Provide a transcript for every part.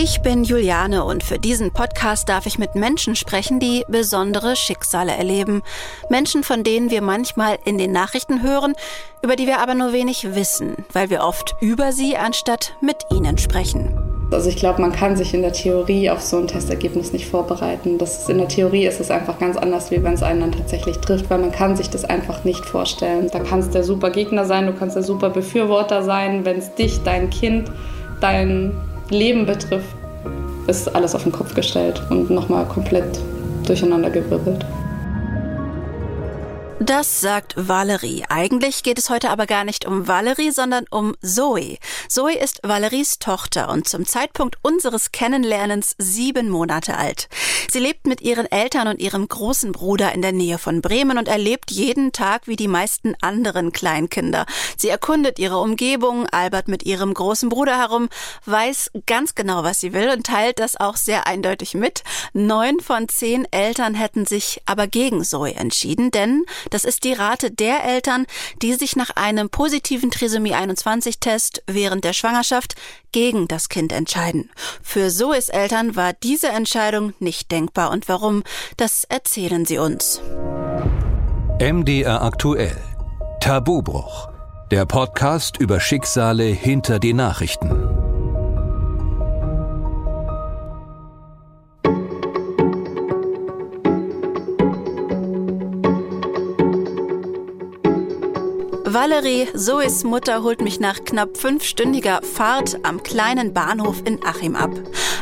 Ich bin Juliane und für diesen Podcast darf ich mit Menschen sprechen, die besondere Schicksale erleben. Menschen, von denen wir manchmal in den Nachrichten hören, über die wir aber nur wenig wissen, weil wir oft über sie anstatt mit ihnen sprechen. Also ich glaube, man kann sich in der Theorie auf so ein Testergebnis nicht vorbereiten. Das ist, in der Theorie ist es einfach ganz anders, wie wenn es einen dann tatsächlich trifft, weil man kann sich das einfach nicht vorstellen. Da kannst der super Gegner sein, du kannst der super Befürworter sein. Wenn es dich, dein Kind, dein Leben betrifft, ist alles auf den Kopf gestellt und nochmal komplett durcheinander gewirbelt. Das sagt Valerie. Eigentlich geht es heute aber gar nicht um Valerie, sondern um Zoe. Zoe ist Valeries Tochter und zum Zeitpunkt unseres Kennenlernens sieben Monate alt. Sie lebt mit ihren Eltern und ihrem großen Bruder in der Nähe von Bremen und erlebt jeden Tag wie die meisten anderen Kleinkinder. Sie erkundet ihre Umgebung, albert mit ihrem großen Bruder herum, weiß ganz genau, was sie will und teilt das auch sehr eindeutig mit. Neun von zehn Eltern hätten sich aber gegen Zoe entschieden, denn das ist die Rate der Eltern, die sich nach einem positiven Trisomie 21 Test während der Schwangerschaft gegen das Kind entscheiden. Für Zoes Eltern war diese Entscheidung nicht denkbar und warum, das erzählen sie uns. MDR aktuell. Tabubruch. Der Podcast über Schicksale hinter die Nachrichten. Valerie, Zoes Mutter, holt mich nach knapp fünfstündiger Fahrt am kleinen Bahnhof in Achim ab.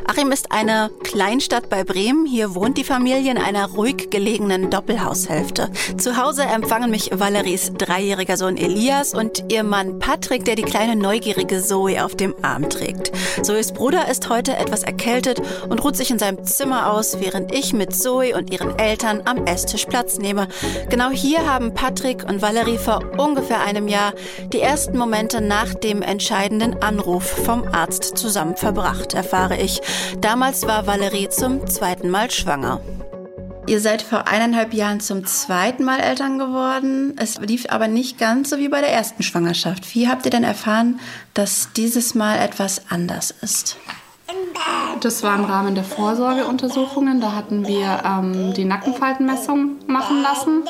Achim ist eine Kleinstadt bei Bremen. Hier wohnt die Familie in einer ruhig gelegenen Doppelhaushälfte. Zu Hause empfangen mich Valeries dreijähriger Sohn Elias und ihr Mann Patrick, der die kleine neugierige Zoe auf dem Arm trägt. Zoes Bruder ist heute etwas erkältet und ruht sich in seinem Zimmer aus, während ich mit Zoe und ihren Eltern am Esstisch Platz nehme. Genau hier haben Patrick und Valerie vor ungefähr einem Jahr die ersten Momente nach dem entscheidenden Anruf vom Arzt zusammen verbracht, erfahre ich. Damals war Valerie zum zweiten Mal schwanger. Ihr seid vor eineinhalb Jahren zum zweiten Mal Eltern geworden. Es lief aber nicht ganz so wie bei der ersten Schwangerschaft. Wie habt ihr denn erfahren, dass dieses Mal etwas anders ist? Das war im Rahmen der Vorsorgeuntersuchungen. Da hatten wir ähm, die Nackenfaltenmessung machen lassen.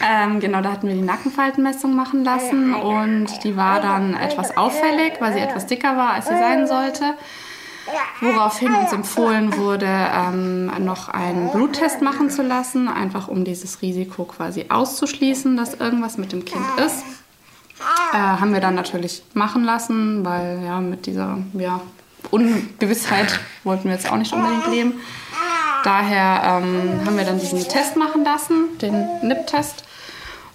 Ähm, genau, da hatten wir die Nackenfaltenmessung machen lassen und die war dann etwas auffällig, weil sie etwas dicker war, als sie sein sollte. Woraufhin uns empfohlen wurde, ähm, noch einen Bluttest machen zu lassen, einfach um dieses Risiko quasi auszuschließen, dass irgendwas mit dem Kind ist. Äh, haben wir dann natürlich machen lassen, weil ja mit dieser ja, Ungewissheit wollten wir jetzt auch nicht unbedingt leben. Daher ähm, haben wir dann diesen Test machen lassen, den NIP-Test.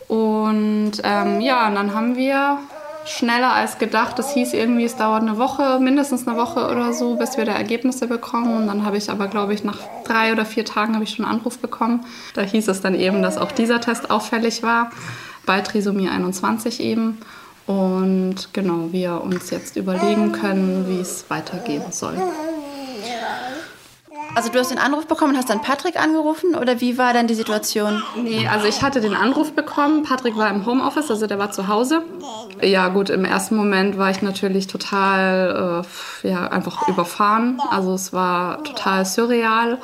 Und ähm, ja, und dann haben wir schneller als gedacht. Das hieß irgendwie, es dauert eine Woche, mindestens eine Woche oder so, bis wir da Ergebnisse bekommen. Und dann habe ich aber, glaube ich, nach drei oder vier Tagen habe ich schon einen Anruf bekommen. Da hieß es dann eben, dass auch dieser Test auffällig war, bei Trisomie 21 eben. Und genau, wir uns jetzt überlegen können, wie es weitergehen soll. Also du hast den Anruf bekommen und hast dann Patrick angerufen oder wie war dann die Situation? Nee, also ich hatte den Anruf bekommen. Patrick war im Homeoffice, also der war zu Hause. Ja gut, im ersten Moment war ich natürlich total, äh, ja, einfach überfahren. Also es war total surreal.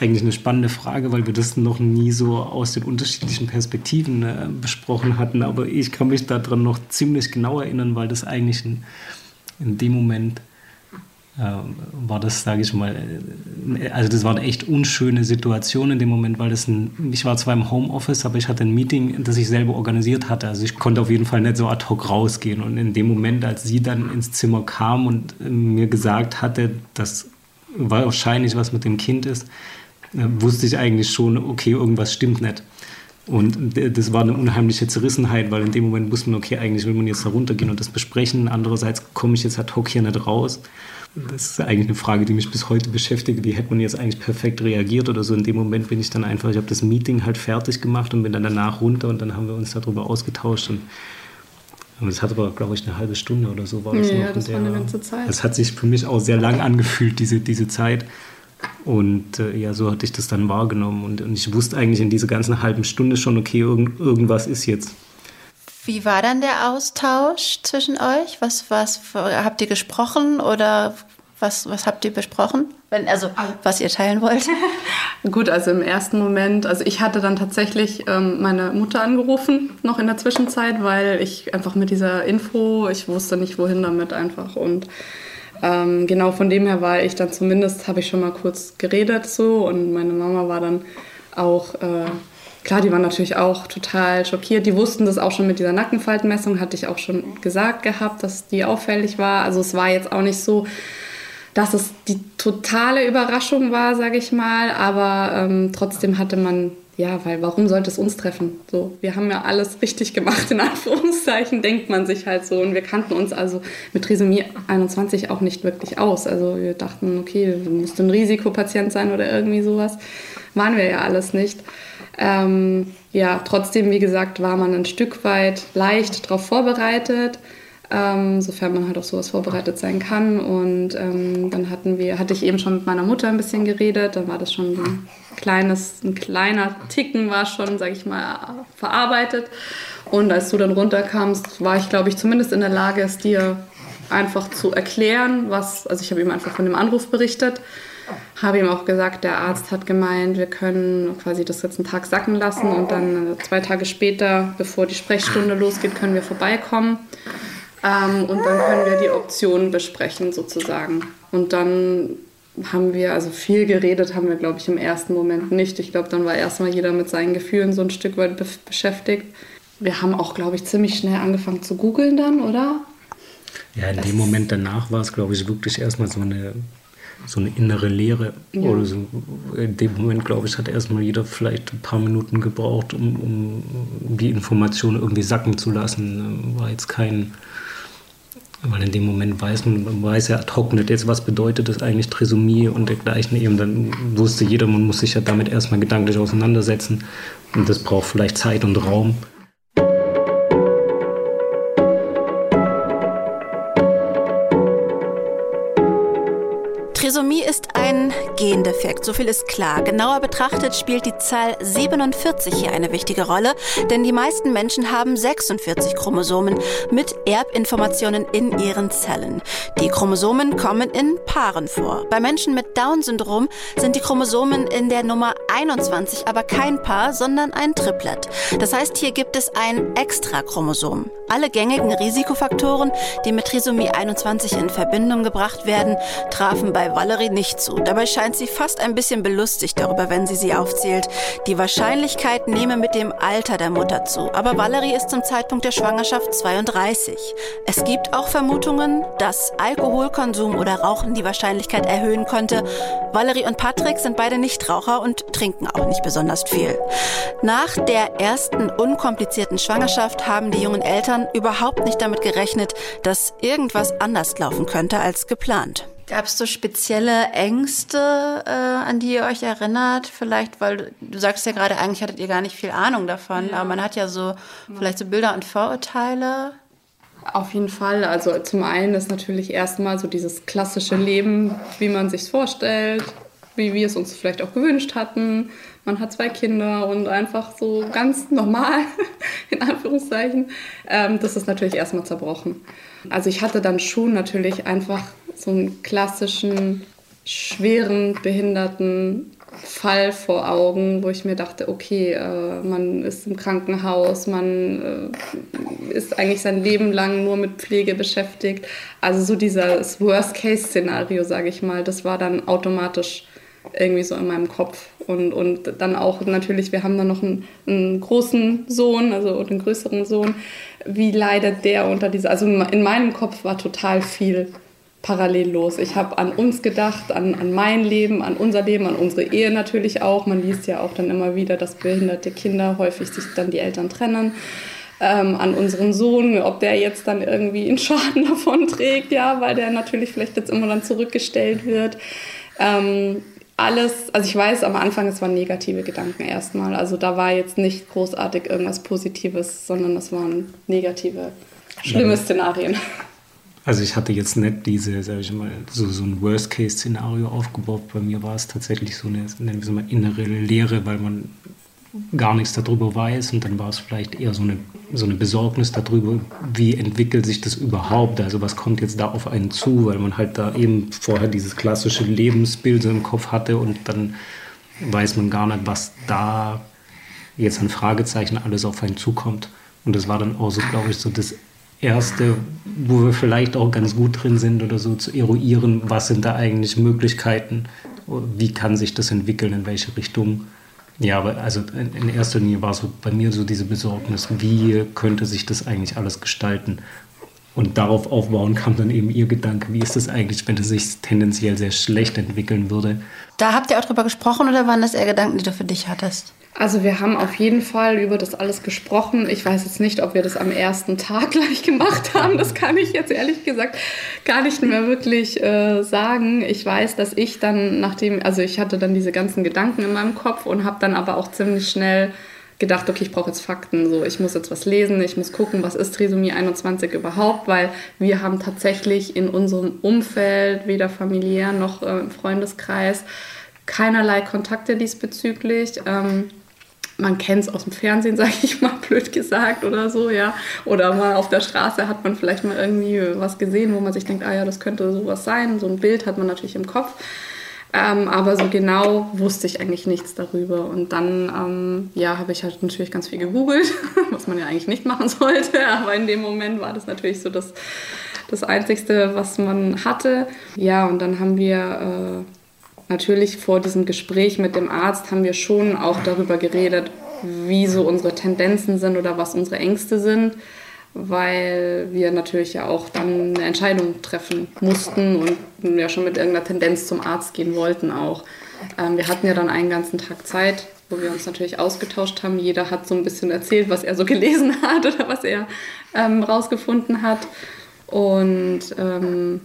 Eigentlich eine spannende Frage, weil wir das noch nie so aus den unterschiedlichen Perspektiven äh, besprochen hatten. Aber ich kann mich daran noch ziemlich genau erinnern, weil das eigentlich in, in dem Moment war das, sage ich mal, äh, also das war eine echt unschöne Situation in dem Moment, weil das ein, ich war zwar im Homeoffice, aber ich hatte ein Meeting, das ich selber organisiert hatte. Also ich konnte auf jeden Fall nicht so ad hoc rausgehen. Und in dem Moment, als sie dann ins Zimmer kam und äh, mir gesagt hatte, dass wahrscheinlich was mit dem Kind ist, äh, wusste ich eigentlich schon, okay, irgendwas stimmt nicht. Und das war eine unheimliche Zerrissenheit, weil in dem Moment wusste man, okay, eigentlich will man jetzt da runtergehen und das besprechen. Andererseits komme ich jetzt ad hoc hier nicht raus. Das ist eigentlich eine Frage, die mich bis heute beschäftigt. Wie hätte man jetzt eigentlich perfekt reagiert oder so? In dem Moment bin ich dann einfach, ich habe das Meeting halt fertig gemacht und bin dann danach runter und dann haben wir uns darüber ausgetauscht. Und das hat aber, glaube ich, eine halbe Stunde oder so war das ja, noch. das der, war eine ganze Zeit. Das hat sich für mich auch sehr lang angefühlt, diese, diese Zeit. Und äh, ja, so hatte ich das dann wahrgenommen. Und, und, ich wusste eigentlich in dieser ganzen halben Stunde schon, okay, irgend, irgendwas ist jetzt. Wie war dann der Austausch zwischen euch? Was, was habt ihr gesprochen oder was, was habt ihr besprochen? Wenn, also, was ihr teilen wollt? Gut, also im ersten Moment, also ich hatte dann tatsächlich ähm, meine Mutter angerufen, noch in der Zwischenzeit, weil ich einfach mit dieser Info, ich wusste nicht, wohin damit einfach. Und ähm, genau von dem her war ich dann zumindest, habe ich schon mal kurz geredet so und meine Mama war dann auch. Äh, klar, die waren natürlich auch total schockiert. Die wussten das auch schon mit dieser Nackenfaltenmessung, hatte ich auch schon gesagt gehabt, dass die auffällig war. Also es war jetzt auch nicht so, dass es die totale Überraschung war, sage ich mal. Aber ähm, trotzdem hatte man, ja, weil warum sollte es uns treffen? So, wir haben ja alles richtig gemacht, in Anführungszeichen, denkt man sich halt so. Und wir kannten uns also mit Trisomie 21 auch nicht wirklich aus. Also wir dachten, okay, du musst ein Risikopatient sein oder irgendwie sowas. Waren wir ja alles nicht. Ähm, ja, trotzdem, wie gesagt, war man ein Stück weit leicht darauf vorbereitet, ähm, sofern man halt auf sowas vorbereitet sein kann. Und ähm, dann hatten wir, hatte ich eben schon mit meiner Mutter ein bisschen geredet, dann war das schon ein kleines, ein kleiner Ticken war schon, sag ich mal, verarbeitet. Und als du dann runterkamst, war ich, glaube ich, zumindest in der Lage, es dir einfach zu erklären, was, also ich habe ihm einfach von dem Anruf berichtet habe ihm auch gesagt, der Arzt hat gemeint, wir können quasi das jetzt einen Tag sacken lassen und dann äh, zwei Tage später, bevor die Sprechstunde losgeht, können wir vorbeikommen. Ähm, und dann können wir die Optionen besprechen sozusagen. Und dann haben wir, also viel geredet haben wir, glaube ich, im ersten Moment nicht. Ich glaube, dann war erstmal jeder mit seinen Gefühlen so ein Stück weit be beschäftigt. Wir haben auch, glaube ich, ziemlich schnell angefangen zu googeln dann, oder? Ja, in das dem Moment danach war es, glaube ich, wirklich erstmal so eine so eine innere Leere. Ja. Oder so. In dem Moment, glaube ich, hat erstmal jeder vielleicht ein paar Minuten gebraucht, um, um die Information irgendwie sacken zu lassen. War jetzt kein, weil in dem Moment weiß man, man weiß ja ad hoc nicht jetzt, was bedeutet das eigentlich Trisomie und dergleichen eben. Dann wusste jeder, man muss sich ja damit erstmal gedanklich auseinandersetzen. Und das braucht vielleicht Zeit und Raum. Trisomie ist ein Gendefekt, so viel ist klar. Genauer betrachtet spielt die Zahl 47 hier eine wichtige Rolle, denn die meisten Menschen haben 46 Chromosomen mit Erbinformationen in ihren Zellen. Die Chromosomen kommen in Paaren vor. Bei Menschen mit Down-Syndrom sind die Chromosomen in der Nummer 21 aber kein Paar, sondern ein Triplet. Das heißt, hier gibt es ein Extrachromosom. Alle gängigen Risikofaktoren, die mit Trisomie 21 in Verbindung gebracht werden, trafen bei Valerie nicht zu. Dabei scheint sie fast ein bisschen belustigt darüber, wenn sie sie aufzählt. Die Wahrscheinlichkeit nehme mit dem Alter der Mutter zu. Aber Valerie ist zum Zeitpunkt der Schwangerschaft 32. Es gibt auch Vermutungen, dass Alkoholkonsum oder Rauchen die Wahrscheinlichkeit erhöhen könnte. Valerie und Patrick sind beide Nichtraucher und trinken auch nicht besonders viel. Nach der ersten unkomplizierten Schwangerschaft haben die jungen Eltern überhaupt nicht damit gerechnet, dass irgendwas anders laufen könnte als geplant. Gab es so spezielle Ängste, äh, an die ihr euch erinnert? Vielleicht, weil du sagst ja gerade, eigentlich hattet ihr gar nicht viel Ahnung davon, ja. aber man hat ja so vielleicht so Bilder und Vorurteile. Auf jeden Fall. Also zum einen ist natürlich erstmal so dieses klassische Leben, wie man sich vorstellt, wie wir es uns vielleicht auch gewünscht hatten. Man hat zwei Kinder und einfach so ganz normal, in Anführungszeichen. Ähm, das ist natürlich erstmal zerbrochen. Also ich hatte dann schon natürlich einfach so einen klassischen, schweren, behinderten Fall vor Augen, wo ich mir dachte, okay, äh, man ist im Krankenhaus, man äh, ist eigentlich sein Leben lang nur mit Pflege beschäftigt. Also so dieses Worst-Case-Szenario, sage ich mal, das war dann automatisch irgendwie so in meinem Kopf. Und, und dann auch natürlich, wir haben dann noch einen, einen großen Sohn, also einen größeren Sohn. Wie leidet der unter dieser, also in meinem Kopf war total viel parallel los. Ich habe an uns gedacht, an, an mein Leben, an unser Leben, an unsere Ehe natürlich auch. Man liest ja auch dann immer wieder, dass behinderte Kinder häufig sich dann die Eltern trennen. Ähm, an unseren Sohn, ob der jetzt dann irgendwie einen Schaden davon trägt, ja, weil der natürlich vielleicht jetzt immer dann zurückgestellt wird. Ähm, alles, also ich weiß am Anfang, es waren negative Gedanken erstmal. Also da war jetzt nicht großartig irgendwas Positives, sondern es waren negative, schlimme Szenarien. Also ich hatte jetzt nicht diese, sag ich mal, so, so ein Worst-Case-Szenario aufgebaut. Bei mir war es tatsächlich so eine, nennen wir es mal, innere Leere, weil man gar nichts darüber weiß und dann war es vielleicht eher so eine, so eine Besorgnis darüber, wie entwickelt sich das überhaupt, also was kommt jetzt da auf einen zu, weil man halt da eben vorher dieses klassische Lebensbild so im Kopf hatte und dann weiß man gar nicht, was da jetzt an Fragezeichen alles auf einen zukommt. Und das war dann auch so, glaube ich, so das Erste, wo wir vielleicht auch ganz gut drin sind oder so zu eruieren, was sind da eigentlich Möglichkeiten, wie kann sich das entwickeln, in welche Richtung. Ja, aber also in erster Linie war so bei mir so diese Besorgnis, wie könnte sich das eigentlich alles gestalten? Und darauf aufbauen kam dann eben ihr Gedanke, wie ist das eigentlich, wenn es sich tendenziell sehr schlecht entwickeln würde? Da habt ihr auch drüber gesprochen oder waren das eher Gedanken, die du für dich hattest? Also wir haben auf jeden Fall über das alles gesprochen. Ich weiß jetzt nicht, ob wir das am ersten Tag gleich gemacht haben. Das kann ich jetzt ehrlich gesagt gar nicht mehr wirklich äh, sagen. Ich weiß, dass ich dann, nachdem, also ich hatte dann diese ganzen Gedanken in meinem Kopf und habe dann aber auch ziemlich schnell gedacht, okay, ich brauche jetzt Fakten. So, ich muss jetzt was lesen, ich muss gucken, was ist Trisomie 21 überhaupt, weil wir haben tatsächlich in unserem Umfeld, weder familiär noch äh, im Freundeskreis, keinerlei Kontakte diesbezüglich. Ähm, man kennt es aus dem Fernsehen, sage ich mal, blöd gesagt oder so, ja. Oder mal auf der Straße hat man vielleicht mal irgendwie was gesehen, wo man sich denkt, ah ja, das könnte sowas sein. So ein Bild hat man natürlich im Kopf. Ähm, aber so genau wusste ich eigentlich nichts darüber. Und dann, ähm, ja, habe ich halt natürlich ganz viel gegoogelt, was man ja eigentlich nicht machen sollte. Aber in dem Moment war das natürlich so das, das Einzigste, was man hatte. Ja, und dann haben wir... Äh, natürlich vor diesem Gespräch mit dem Arzt haben wir schon auch darüber geredet, wie so unsere Tendenzen sind oder was unsere Ängste sind, weil wir natürlich ja auch dann eine Entscheidung treffen mussten und ja schon mit irgendeiner Tendenz zum Arzt gehen wollten auch. Ähm, wir hatten ja dann einen ganzen Tag Zeit, wo wir uns natürlich ausgetauscht haben. Jeder hat so ein bisschen erzählt, was er so gelesen hat oder was er ähm, rausgefunden hat. Und ähm,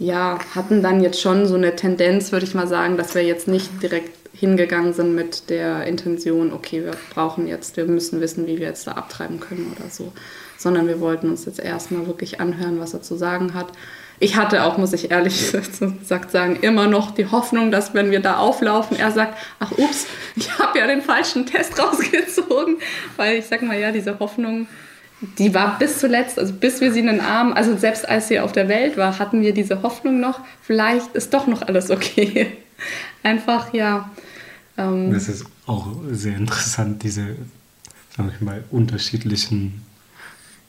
ja, hatten dann jetzt schon so eine Tendenz, würde ich mal sagen, dass wir jetzt nicht direkt hingegangen sind mit der Intention, okay, wir brauchen jetzt, wir müssen wissen, wie wir jetzt da abtreiben können oder so, sondern wir wollten uns jetzt erstmal wirklich anhören, was er zu sagen hat. Ich hatte auch, muss ich ehrlich gesagt sagen, immer noch die Hoffnung, dass wenn wir da auflaufen, er sagt, ach ups, ich habe ja den falschen Test rausgezogen, weil ich sag mal, ja, diese Hoffnung, die war bis zuletzt, also bis wir sie in den Arm, also selbst als sie auf der Welt war, hatten wir diese Hoffnung noch, vielleicht ist doch noch alles okay. Einfach, ja. Ähm, das ist auch sehr interessant, diese, sag ich mal, unterschiedlichen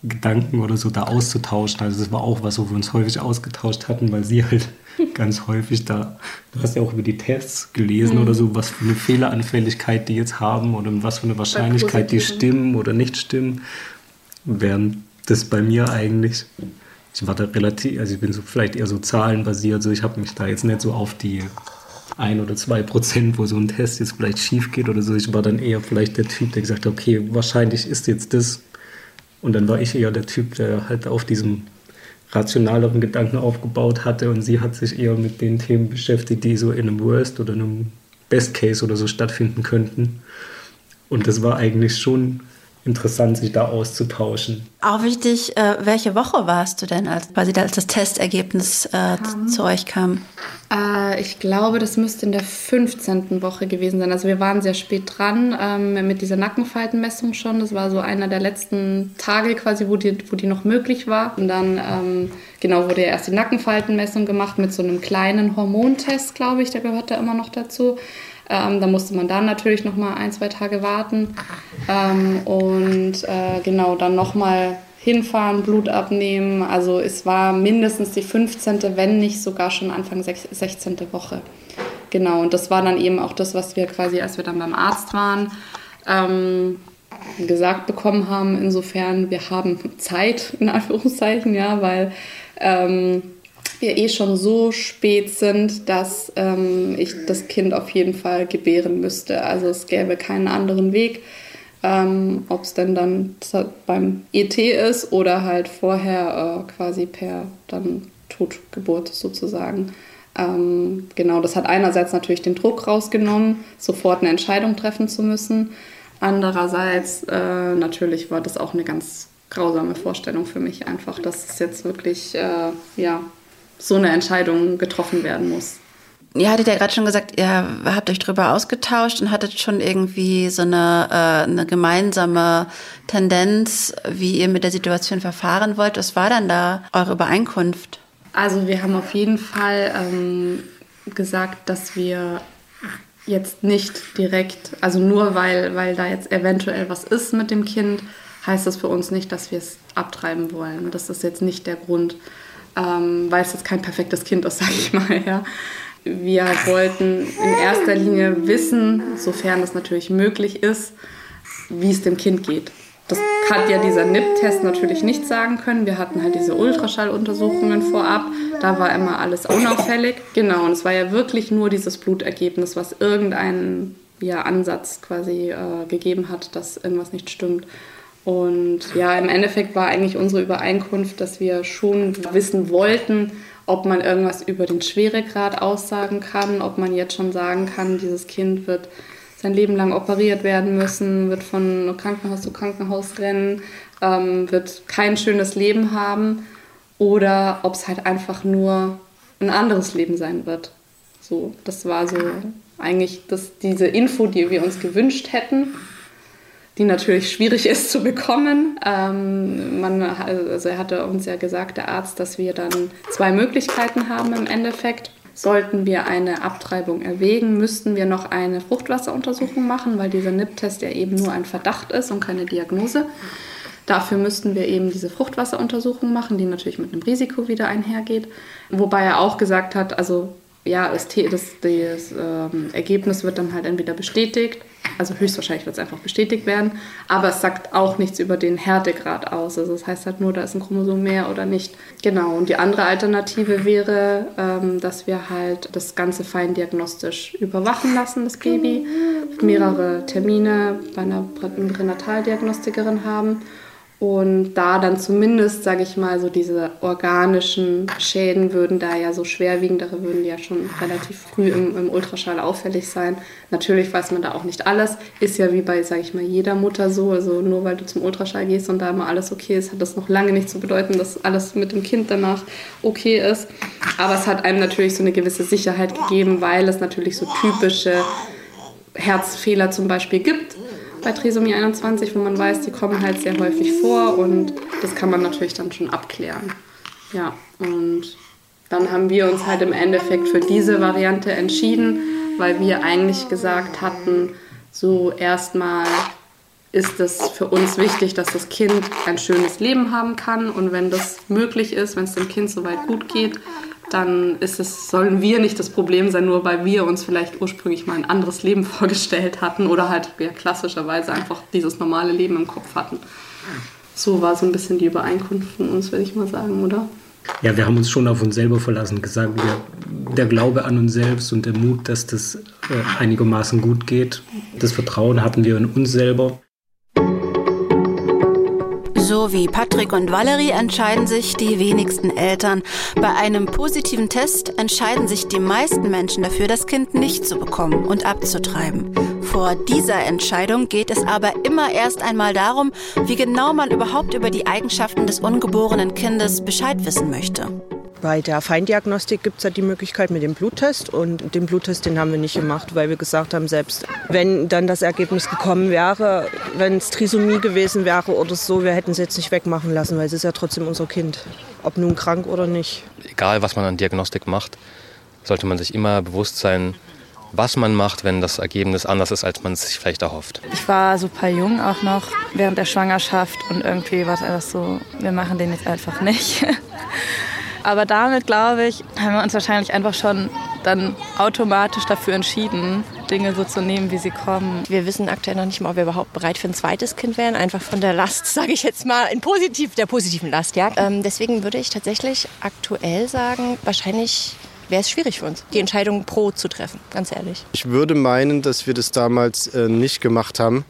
Gedanken oder so da auszutauschen. Also das war auch was, wo wir uns häufig ausgetauscht hatten, weil sie halt ganz häufig da, du hast ja auch über die Tests gelesen mhm. oder so, was für eine Fehleranfälligkeit die jetzt haben oder was für eine Wahrscheinlichkeit die stimmen oder nicht stimmen. Während das bei mir eigentlich, ich war da relativ, also ich bin so vielleicht eher so zahlenbasiert, so ich habe mich da jetzt nicht so auf die ein oder zwei Prozent, wo so ein Test jetzt vielleicht schief geht oder so. Ich war dann eher vielleicht der Typ, der gesagt hat, okay, wahrscheinlich ist jetzt das. Und dann war ich eher der Typ, der halt auf diesem rationaleren Gedanken aufgebaut hatte und sie hat sich eher mit den Themen beschäftigt, die so in einem Worst oder einem Best Case oder so stattfinden könnten. Und das war eigentlich schon interessant, sich da auszutauschen. Auch wichtig, äh, welche Woche warst du denn, als, quasi als das Testergebnis äh, zu euch kam? Äh, ich glaube, das müsste in der 15. Woche gewesen sein. Also wir waren sehr spät dran ähm, mit dieser Nackenfaltenmessung schon. Das war so einer der letzten Tage quasi, wo die, wo die noch möglich war. Und dann ähm, genau wurde ja erst die Nackenfaltenmessung gemacht mit so einem kleinen Hormontest, glaube ich, der gehört da immer noch dazu. Ähm, da musste man dann natürlich noch mal ein, zwei Tage warten ähm, und äh, genau dann noch mal hinfahren, Blut abnehmen. Also es war mindestens die 15., wenn nicht sogar schon Anfang 16. Woche. Genau, und das war dann eben auch das, was wir quasi, als wir dann beim Arzt waren, ähm, gesagt bekommen haben. Insofern, wir haben Zeit, in Anführungszeichen, ja, weil ähm, wir eh schon so spät sind, dass ähm, ich das Kind auf jeden Fall gebären müsste. Also es gäbe keinen anderen Weg, ähm, ob es denn dann beim ET ist oder halt vorher äh, quasi per dann Totgeburt sozusagen. Ähm, genau, das hat einerseits natürlich den Druck rausgenommen, sofort eine Entscheidung treffen zu müssen. Andererseits äh, natürlich war das auch eine ganz grausame Vorstellung für mich einfach, dass es jetzt wirklich äh, ja so eine Entscheidung getroffen werden muss. Ihr hattet ja gerade schon gesagt, ihr habt euch darüber ausgetauscht und hattet schon irgendwie so eine, äh, eine gemeinsame Tendenz, wie ihr mit der Situation verfahren wollt. Was war dann da eure Übereinkunft? Also wir haben auf jeden Fall ähm, gesagt, dass wir jetzt nicht direkt, also nur weil, weil da jetzt eventuell was ist mit dem Kind, heißt das für uns nicht, dass wir es abtreiben wollen. Das ist jetzt nicht der Grund, ähm, weil es jetzt kein perfektes Kind ist, sage ich mal. Ja. Wir wollten in erster Linie wissen, sofern das natürlich möglich ist, wie es dem Kind geht. Das hat ja dieser NIP-Test natürlich nicht sagen können. Wir hatten halt diese Ultraschalluntersuchungen vorab. Da war immer alles unauffällig. Genau, und es war ja wirklich nur dieses Blutergebnis, was irgendeinen ja, Ansatz quasi äh, gegeben hat, dass irgendwas nicht stimmt. Und ja, im Endeffekt war eigentlich unsere Übereinkunft, dass wir schon wissen wollten, ob man irgendwas über den Schweregrad aussagen kann, ob man jetzt schon sagen kann, dieses Kind wird sein Leben lang operiert werden müssen, wird von Krankenhaus zu Krankenhaus rennen, ähm, wird kein schönes Leben haben oder ob es halt einfach nur ein anderes Leben sein wird. So, das war so eigentlich das, diese Info, die wir uns gewünscht hätten die natürlich schwierig ist zu bekommen. Ähm, man, also er hatte uns ja gesagt, der Arzt, dass wir dann zwei Möglichkeiten haben im Endeffekt. Sollten wir eine Abtreibung erwägen, müssten wir noch eine Fruchtwasseruntersuchung machen, weil dieser NIP-Test ja eben nur ein Verdacht ist und keine Diagnose. Dafür müssten wir eben diese Fruchtwasseruntersuchung machen, die natürlich mit einem Risiko wieder einhergeht. Wobei er auch gesagt hat, also ja, das, das, das ähm, Ergebnis wird dann halt entweder bestätigt, also höchstwahrscheinlich wird es einfach bestätigt werden, aber es sagt auch nichts über den Härtegrad aus. Also das heißt halt nur, da ist ein Chromosom mehr oder nicht. Genau, und die andere Alternative wäre, ähm, dass wir halt das Ganze feindiagnostisch überwachen lassen, das Baby, mehrere Termine bei einer Pränataldiagnostikerin haben und da dann zumindest, sage ich mal, so diese organischen Schäden würden da ja so schwerwiegendere, würden ja schon relativ früh im, im, Ultraschall auffällig sein. Natürlich weiß man da auch nicht alles. Ist ja wie bei, sage ich mal, jeder Mutter so. Also nur weil du zum Ultraschall gehst und da immer alles okay ist, hat das noch lange nicht zu bedeuten, dass alles mit dem Kind danach okay ist. Aber es hat einem natürlich so eine gewisse Sicherheit gegeben, weil es natürlich so typische Herzfehler zum Beispiel gibt bei Trisomie 21, wo man weiß, die kommen halt sehr häufig vor und das kann man natürlich dann schon abklären. Ja, und dann haben wir uns halt im Endeffekt für diese Variante entschieden, weil wir eigentlich gesagt hatten, so erstmal ist es für uns wichtig, dass das Kind ein schönes Leben haben kann und wenn das möglich ist, wenn es dem Kind soweit gut geht, dann ist es, sollen wir nicht das Problem sein, nur weil wir uns vielleicht ursprünglich mal ein anderes Leben vorgestellt hatten oder halt ja, klassischerweise einfach dieses normale Leben im Kopf hatten. So war so ein bisschen die Übereinkunft von uns, würde ich mal sagen, oder? Ja, wir haben uns schon auf uns selber verlassen, gesagt, wir, der Glaube an uns selbst und der Mut, dass das äh, einigermaßen gut geht, das Vertrauen hatten wir in uns selber. So wie Patrick und Valerie entscheiden sich die wenigsten Eltern. Bei einem positiven Test entscheiden sich die meisten Menschen dafür, das Kind nicht zu bekommen und abzutreiben. Vor dieser Entscheidung geht es aber immer erst einmal darum, wie genau man überhaupt über die Eigenschaften des ungeborenen Kindes Bescheid wissen möchte. Bei der Feindiagnostik gibt es ja die Möglichkeit mit dem Bluttest und den Bluttest, den haben wir nicht gemacht, weil wir gesagt haben, selbst wenn dann das Ergebnis gekommen wäre, wenn es Trisomie gewesen wäre oder so, wir hätten es jetzt nicht wegmachen lassen, weil es ist ja trotzdem unser Kind, ob nun krank oder nicht. Egal, was man an Diagnostik macht, sollte man sich immer bewusst sein, was man macht, wenn das Ergebnis anders ist, als man es sich vielleicht erhofft. Ich war super jung auch noch während der Schwangerschaft und irgendwie war es einfach so, wir machen den jetzt einfach nicht. Aber damit, glaube ich, haben wir uns wahrscheinlich einfach schon dann automatisch dafür entschieden, Dinge so zu nehmen, wie sie kommen. Wir wissen aktuell noch nicht mal, ob wir überhaupt bereit für ein zweites Kind wären, einfach von der Last, sage ich jetzt mal, in positiv, der positiven Last. Ja? Ähm, deswegen würde ich tatsächlich aktuell sagen, wahrscheinlich wäre es schwierig für uns, die Entscheidung pro zu treffen, ganz ehrlich. Ich würde meinen, dass wir das damals äh, nicht gemacht haben,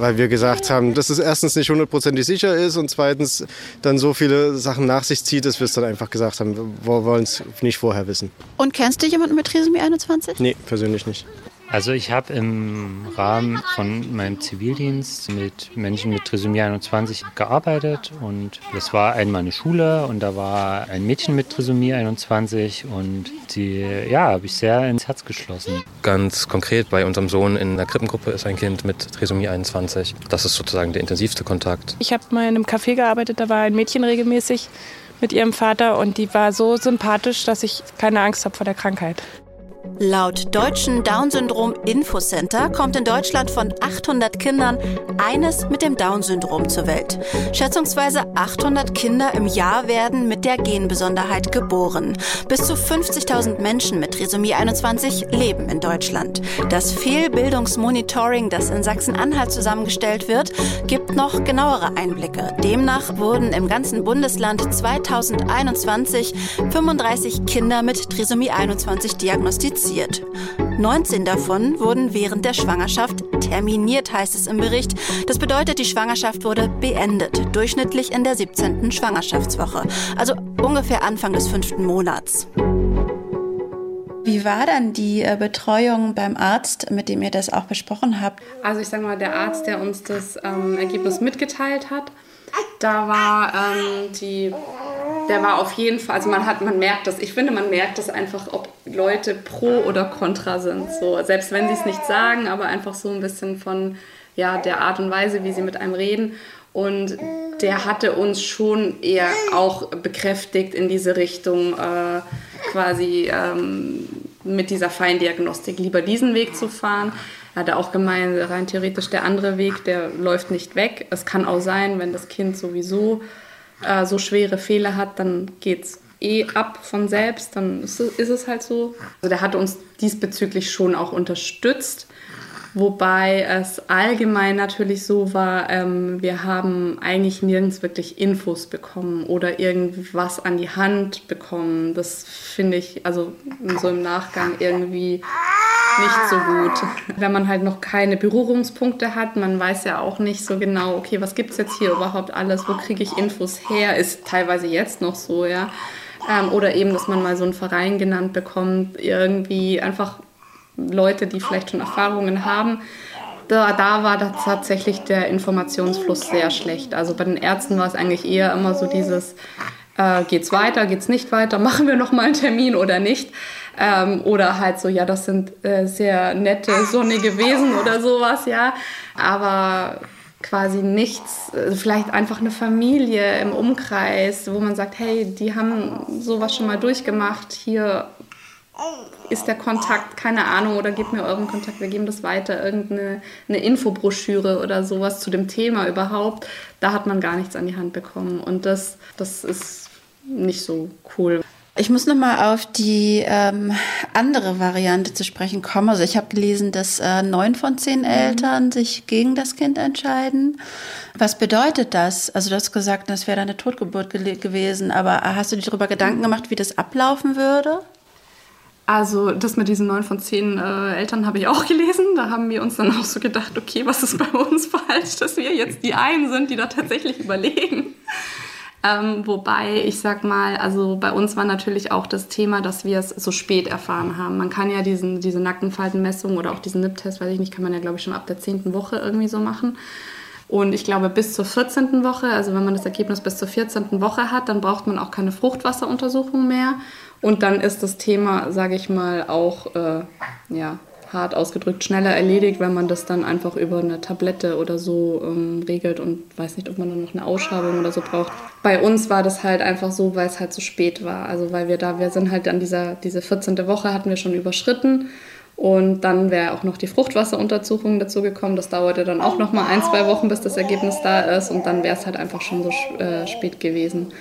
weil wir gesagt haben, dass es erstens nicht hundertprozentig sicher ist und zweitens dann so viele Sachen nach sich zieht, dass wir es dann einfach gesagt haben, wir wollen es nicht vorher wissen. Und kennst du jemanden mit Trisomie 21? Nee, persönlich nicht. Also ich habe im Rahmen von meinem Zivildienst mit Menschen mit Trisomie 21 gearbeitet und das war einmal eine Schule und da war ein Mädchen mit Trisomie 21 und die, ja, habe ich sehr ins Herz geschlossen. Ganz konkret bei unserem Sohn in der Krippengruppe ist ein Kind mit Trisomie 21. Das ist sozusagen der intensivste Kontakt. Ich habe mal in einem Café gearbeitet, da war ein Mädchen regelmäßig mit ihrem Vater und die war so sympathisch, dass ich keine Angst habe vor der Krankheit. Laut deutschen Down-Syndrom-Infocenter kommt in Deutschland von 800 Kindern eines mit dem Down-Syndrom zur Welt. Schätzungsweise 800 Kinder im Jahr werden mit der Genbesonderheit geboren. Bis zu 50.000 Menschen mit Trisomie 21 leben in Deutschland. Das Fehlbildungsmonitoring, das in Sachsen-Anhalt zusammengestellt wird, gibt noch genauere Einblicke. Demnach wurden im ganzen Bundesland 2021 35 Kinder mit Trisomie 21 diagnostiziert passiert. 19 davon wurden während der Schwangerschaft terminiert, heißt es im Bericht. Das bedeutet, die Schwangerschaft wurde beendet, durchschnittlich in der 17. Schwangerschaftswoche, also ungefähr Anfang des fünften Monats. Wie war dann die äh, Betreuung beim Arzt, mit dem ihr das auch besprochen habt? Also ich sage mal, der Arzt, der uns das ähm, Ergebnis mitgeteilt hat, da war ähm, die der war auf jeden Fall, also man hat, man merkt das, ich finde, man merkt das einfach, ob Leute pro oder contra sind. So, selbst wenn sie es nicht sagen, aber einfach so ein bisschen von ja, der Art und Weise, wie sie mit einem reden. Und der hatte uns schon eher auch bekräftigt in diese Richtung, äh, quasi ähm, mit dieser Feindiagnostik lieber diesen Weg zu fahren. Er hatte auch gemeint, rein theoretisch der andere Weg, der läuft nicht weg. Es kann auch sein, wenn das Kind sowieso äh, so schwere Fehler hat, dann geht es eh ab von selbst, dann ist, ist es halt so. Also der hat uns diesbezüglich schon auch unterstützt. Wobei es allgemein natürlich so war, ähm, wir haben eigentlich nirgends wirklich Infos bekommen oder irgendwas an die Hand bekommen. Das finde ich also so im Nachgang irgendwie nicht so gut. Wenn man halt noch keine Berührungspunkte hat, man weiß ja auch nicht so genau, okay, was gibt es jetzt hier überhaupt alles, wo kriege ich Infos her, ist teilweise jetzt noch so, ja. Ähm, oder eben, dass man mal so einen Verein genannt bekommt, irgendwie einfach Leute, die vielleicht schon Erfahrungen haben. Da, da war da tatsächlich der Informationsfluss sehr schlecht. Also bei den Ärzten war es eigentlich eher immer so dieses, äh, geht's weiter, geht's nicht weiter, machen wir noch mal einen Termin oder nicht. Ähm, oder halt so, ja, das sind äh, sehr nette, sonnige Wesen oder sowas, ja. Aber quasi nichts, äh, vielleicht einfach eine Familie im Umkreis, wo man sagt, hey, die haben sowas schon mal durchgemacht, hier ist der Kontakt, keine Ahnung, oder gebt mir euren Kontakt, wir geben das weiter, irgendeine eine Infobroschüre oder sowas zu dem Thema überhaupt, da hat man gar nichts an die Hand bekommen. Und das, das ist nicht so cool. Ich muss noch mal auf die ähm, andere Variante zu sprechen kommen. Also ich habe gelesen, dass äh, neun von zehn Eltern mhm. sich gegen das Kind entscheiden. Was bedeutet das? Also du hast gesagt, das wäre eine Totgeburt ge gewesen, aber hast du dir darüber Gedanken mhm. gemacht, wie das ablaufen würde? Also das mit diesen neun von zehn äh, Eltern habe ich auch gelesen. Da haben wir uns dann auch so gedacht, okay, was ist bei uns falsch, dass wir jetzt die einen sind, die da tatsächlich überlegen. Ähm, wobei, ich sag mal, also bei uns war natürlich auch das Thema, dass wir es so spät erfahren haben. Man kann ja diesen, diese Nackenfaltenmessung oder auch diesen NIP-Test, weiß ich nicht, kann man ja, glaube ich, schon ab der zehnten Woche irgendwie so machen. Und ich glaube, bis zur 14. Woche, also wenn man das Ergebnis bis zur 14. Woche hat, dann braucht man auch keine Fruchtwasseruntersuchung mehr. Und dann ist das Thema, sage ich mal, auch äh, ja, hart ausgedrückt schneller erledigt, wenn man das dann einfach über eine Tablette oder so ähm, regelt und weiß nicht, ob man dann noch eine Ausschabung oder so braucht. Bei uns war das halt einfach so, weil es halt zu spät war. Also weil wir da, wir sind halt an dieser, diese 14. Woche hatten wir schon überschritten und dann wäre auch noch die Fruchtwasseruntersuchung dazu gekommen. Das dauerte dann auch noch mal ein, zwei Wochen, bis das Ergebnis da ist und dann wäre es halt einfach schon so äh, spät gewesen.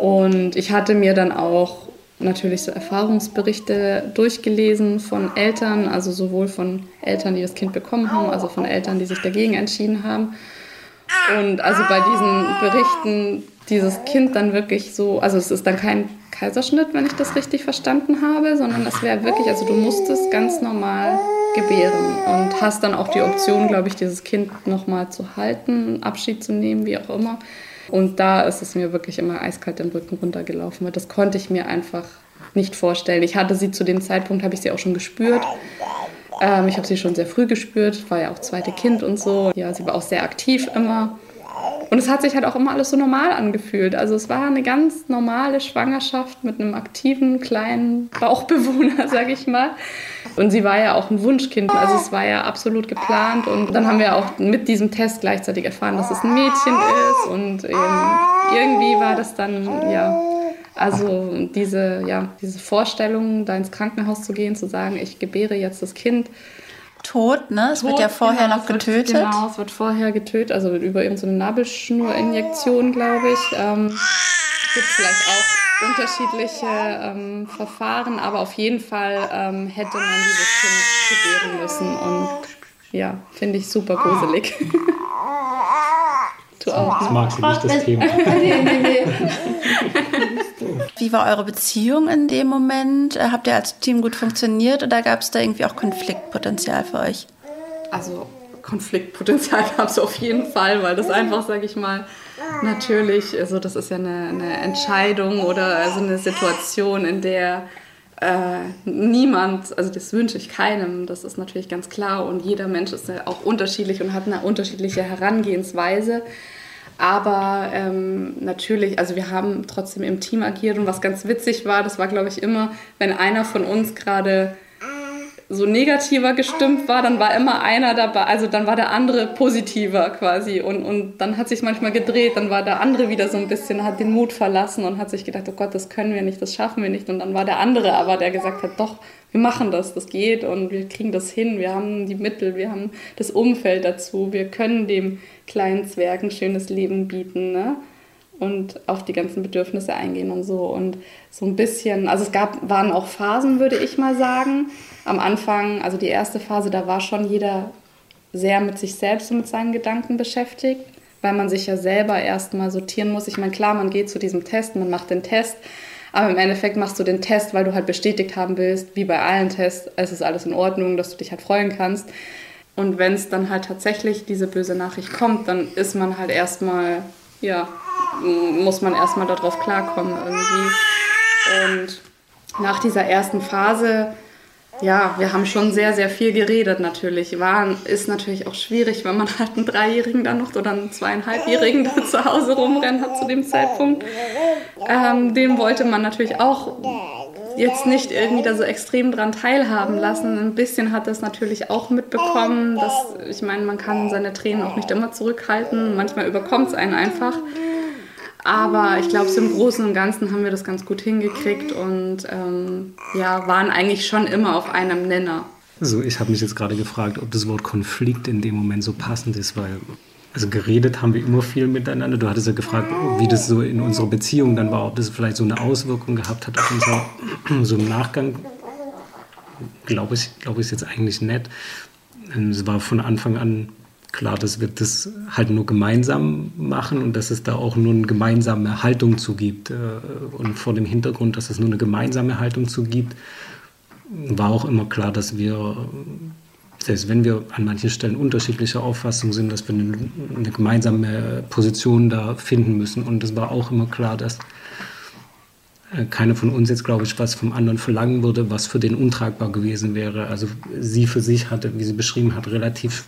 Und ich hatte mir dann auch natürlich so Erfahrungsberichte durchgelesen von Eltern, also sowohl von Eltern, die das Kind bekommen haben, also von Eltern, die sich dagegen entschieden haben. Und also bei diesen Berichten, dieses Kind dann wirklich so, also es ist dann kein Kaiserschnitt, wenn ich das richtig verstanden habe, sondern es wäre wirklich, also du musstest ganz normal gebären und hast dann auch die Option, glaube ich, dieses Kind nochmal zu halten, Abschied zu nehmen, wie auch immer. Und da ist es mir wirklich immer eiskalt den Rücken runtergelaufen, weil das konnte ich mir einfach nicht vorstellen. Ich hatte sie zu dem Zeitpunkt, habe ich sie auch schon gespürt. Ähm, ich habe sie schon sehr früh gespürt, war ja auch zweite Kind und so. Ja, sie war auch sehr aktiv immer. Und es hat sich halt auch immer alles so normal angefühlt. Also es war eine ganz normale Schwangerschaft mit einem aktiven kleinen Bauchbewohner, sag ich mal. Und sie war ja auch ein Wunschkind, also es war ja absolut geplant. Und dann haben wir auch mit diesem Test gleichzeitig erfahren, dass es ein Mädchen ist. Und irgendwie war das dann, ja, also diese, ja, diese Vorstellung, da ins Krankenhaus zu gehen, zu sagen, ich gebäre jetzt das Kind. Tot, ne? Es Tot, wird ja vorher genau, noch getötet. Wird, genau, es wird vorher getötet, also über irgendeine so Nabelschnurinjektion, glaube ich. Ähm, gibt vielleicht auch unterschiedliche ähm, Verfahren, aber auf jeden Fall ähm, hätte man dieses Kind gebären müssen. Und ja, finde ich super gruselig. Du auch. Das ne? magst du nicht, das Thema. Wie war eure Beziehung in dem Moment? Äh, habt ihr als Team gut funktioniert oder gab es da irgendwie auch Konfliktpotenzial für euch? Also Konfliktpotenzial gab es auf jeden Fall, weil das einfach, sage ich mal, natürlich, also das ist ja eine, eine Entscheidung oder also eine Situation, in der äh, niemand, also das wünsche ich keinem, das ist natürlich ganz klar und jeder Mensch ist ja auch unterschiedlich und hat eine unterschiedliche Herangehensweise. Aber ähm, natürlich, also wir haben trotzdem im Team agiert und was ganz witzig war, das war glaube ich immer, wenn einer von uns gerade so negativer gestimmt war, dann war immer einer dabei, also dann war der andere positiver quasi. Und, und dann hat sich manchmal gedreht, dann war der andere wieder so ein bisschen, hat den Mut verlassen und hat sich gedacht, oh Gott, das können wir nicht, das schaffen wir nicht. Und dann war der andere aber, der gesagt hat, doch, wir machen das, das geht und wir kriegen das hin, wir haben die Mittel, wir haben das Umfeld dazu, wir können dem kleinen Zwerg ein schönes Leben bieten, ne? Und auf die ganzen Bedürfnisse eingehen und so. Und so ein bisschen, also es gab, waren auch Phasen, würde ich mal sagen. Am Anfang, also die erste Phase, da war schon jeder sehr mit sich selbst und mit seinen Gedanken beschäftigt, weil man sich ja selber erstmal sortieren muss. Ich meine, klar, man geht zu diesem Test, man macht den Test, aber im Endeffekt machst du den Test, weil du halt bestätigt haben willst, wie bei allen Tests, es ist alles in Ordnung, dass du dich halt freuen kannst. Und wenn es dann halt tatsächlich diese böse Nachricht kommt, dann ist man halt erstmal, ja, muss man erstmal darauf klarkommen irgendwie. Und nach dieser ersten Phase, ja, wir haben schon sehr, sehr viel geredet natürlich. War, ist natürlich auch schwierig, wenn man halt einen Dreijährigen dann noch oder einen Zweieinhalbjährigen da zu Hause rumrennen hat zu dem Zeitpunkt. Ähm, dem wollte man natürlich auch jetzt nicht irgendwie da so extrem dran teilhaben lassen. Ein bisschen hat das natürlich auch mitbekommen. Dass, ich meine, man kann seine Tränen auch nicht immer zurückhalten. Manchmal überkommt es einen einfach. Aber ich glaube, so im Großen und Ganzen haben wir das ganz gut hingekriegt und ähm, ja, waren eigentlich schon immer auf einem Nenner. Also ich habe mich jetzt gerade gefragt, ob das Wort Konflikt in dem Moment so passend ist, weil also geredet haben wir immer viel miteinander. Du hattest ja gefragt, wie das so in unserer Beziehung dann war, ob das vielleicht so eine Auswirkung gehabt hat auf unser, so im Nachgang. Glaube ich, glaube ich jetzt eigentlich nicht. Es war von Anfang an klar, dass wir das halt nur gemeinsam machen und dass es da auch nur eine gemeinsame Haltung zu gibt. Äh, und vor dem Hintergrund, dass es nur eine gemeinsame Haltung zu gibt, war auch immer klar, dass wir selbst wenn wir an manchen Stellen unterschiedlicher Auffassung sind, dass wir eine, eine, gemeinsame Position da finden müssen. Und es war auch immer klar, dass äh, keiner von uns jetzt, glaube ich, was vom anderen verlangen würde, was für den untragbar gewesen wäre. Also sie für sich hatte, wie sie beschrieben hat, relativ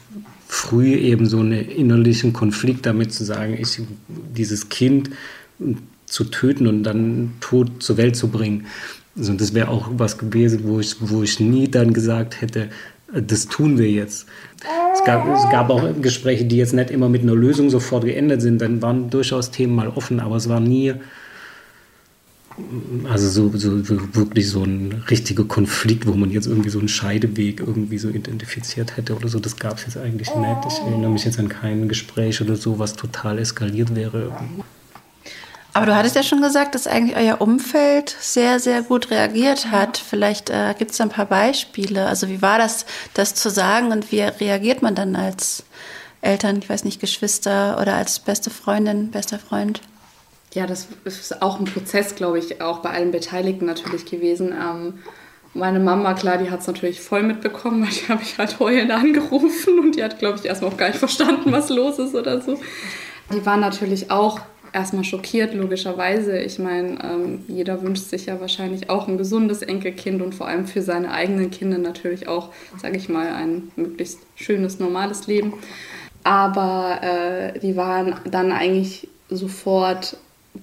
früh eben so einen innerlichen Konflikt damit zu sagen, ich, dieses Kind zu töten und dann tot zur Welt zu bringen. Also das wäre auch was gewesen, wo ich, wo ich nie dann gesagt hätte, das tun wir jetzt. Es gab, es gab auch Gespräche, die jetzt nicht immer mit einer Lösung sofort geendet sind. Dann waren durchaus Themen mal offen, aber es war nie also so, so wirklich so ein richtiger Konflikt, wo man jetzt irgendwie so einen Scheideweg irgendwie so identifiziert hätte oder so. Das gab es jetzt eigentlich nicht. Ich erinnere mich jetzt an kein Gespräch oder so, was total eskaliert wäre. Aber du hattest ja schon gesagt, dass eigentlich euer Umfeld sehr, sehr gut reagiert hat. Vielleicht äh, gibt es ein paar Beispiele. Also wie war das, das zu sagen und wie reagiert man dann als Eltern, ich weiß nicht, Geschwister oder als beste Freundin, bester Freund? Ja, das ist auch ein Prozess, glaube ich, auch bei allen Beteiligten natürlich gewesen. Ähm, meine Mama, klar, die hat es natürlich voll mitbekommen, weil die habe ich halt heulend angerufen und die hat, glaube ich, erstmal auch gar nicht verstanden, was los ist oder so. Die war natürlich auch erstmal schockiert, logischerweise. Ich meine, ähm, jeder wünscht sich ja wahrscheinlich auch ein gesundes Enkelkind und vor allem für seine eigenen Kinder natürlich auch, sage ich mal, ein möglichst schönes, normales Leben. Aber äh, die waren dann eigentlich sofort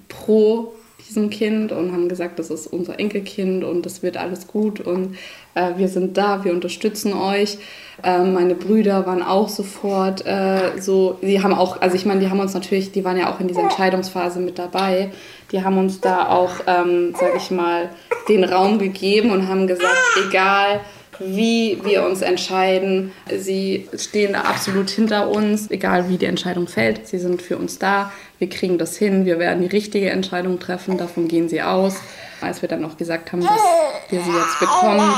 pro diesem Kind und haben gesagt, das ist unser Enkelkind und das wird alles gut und äh, wir sind da, wir unterstützen euch. Äh, meine Brüder waren auch sofort äh, so, die haben auch, also ich meine, die haben uns natürlich, die waren ja auch in dieser Entscheidungsphase mit dabei, die haben uns da auch, ähm, sag ich mal, den Raum gegeben und haben gesagt, egal, wie wir uns entscheiden. Sie stehen da absolut hinter uns, egal wie die Entscheidung fällt. Sie sind für uns da. Wir kriegen das hin. Wir werden die richtige Entscheidung treffen. Davon gehen sie aus. Als wir dann auch gesagt haben, dass wir sie jetzt bekommen,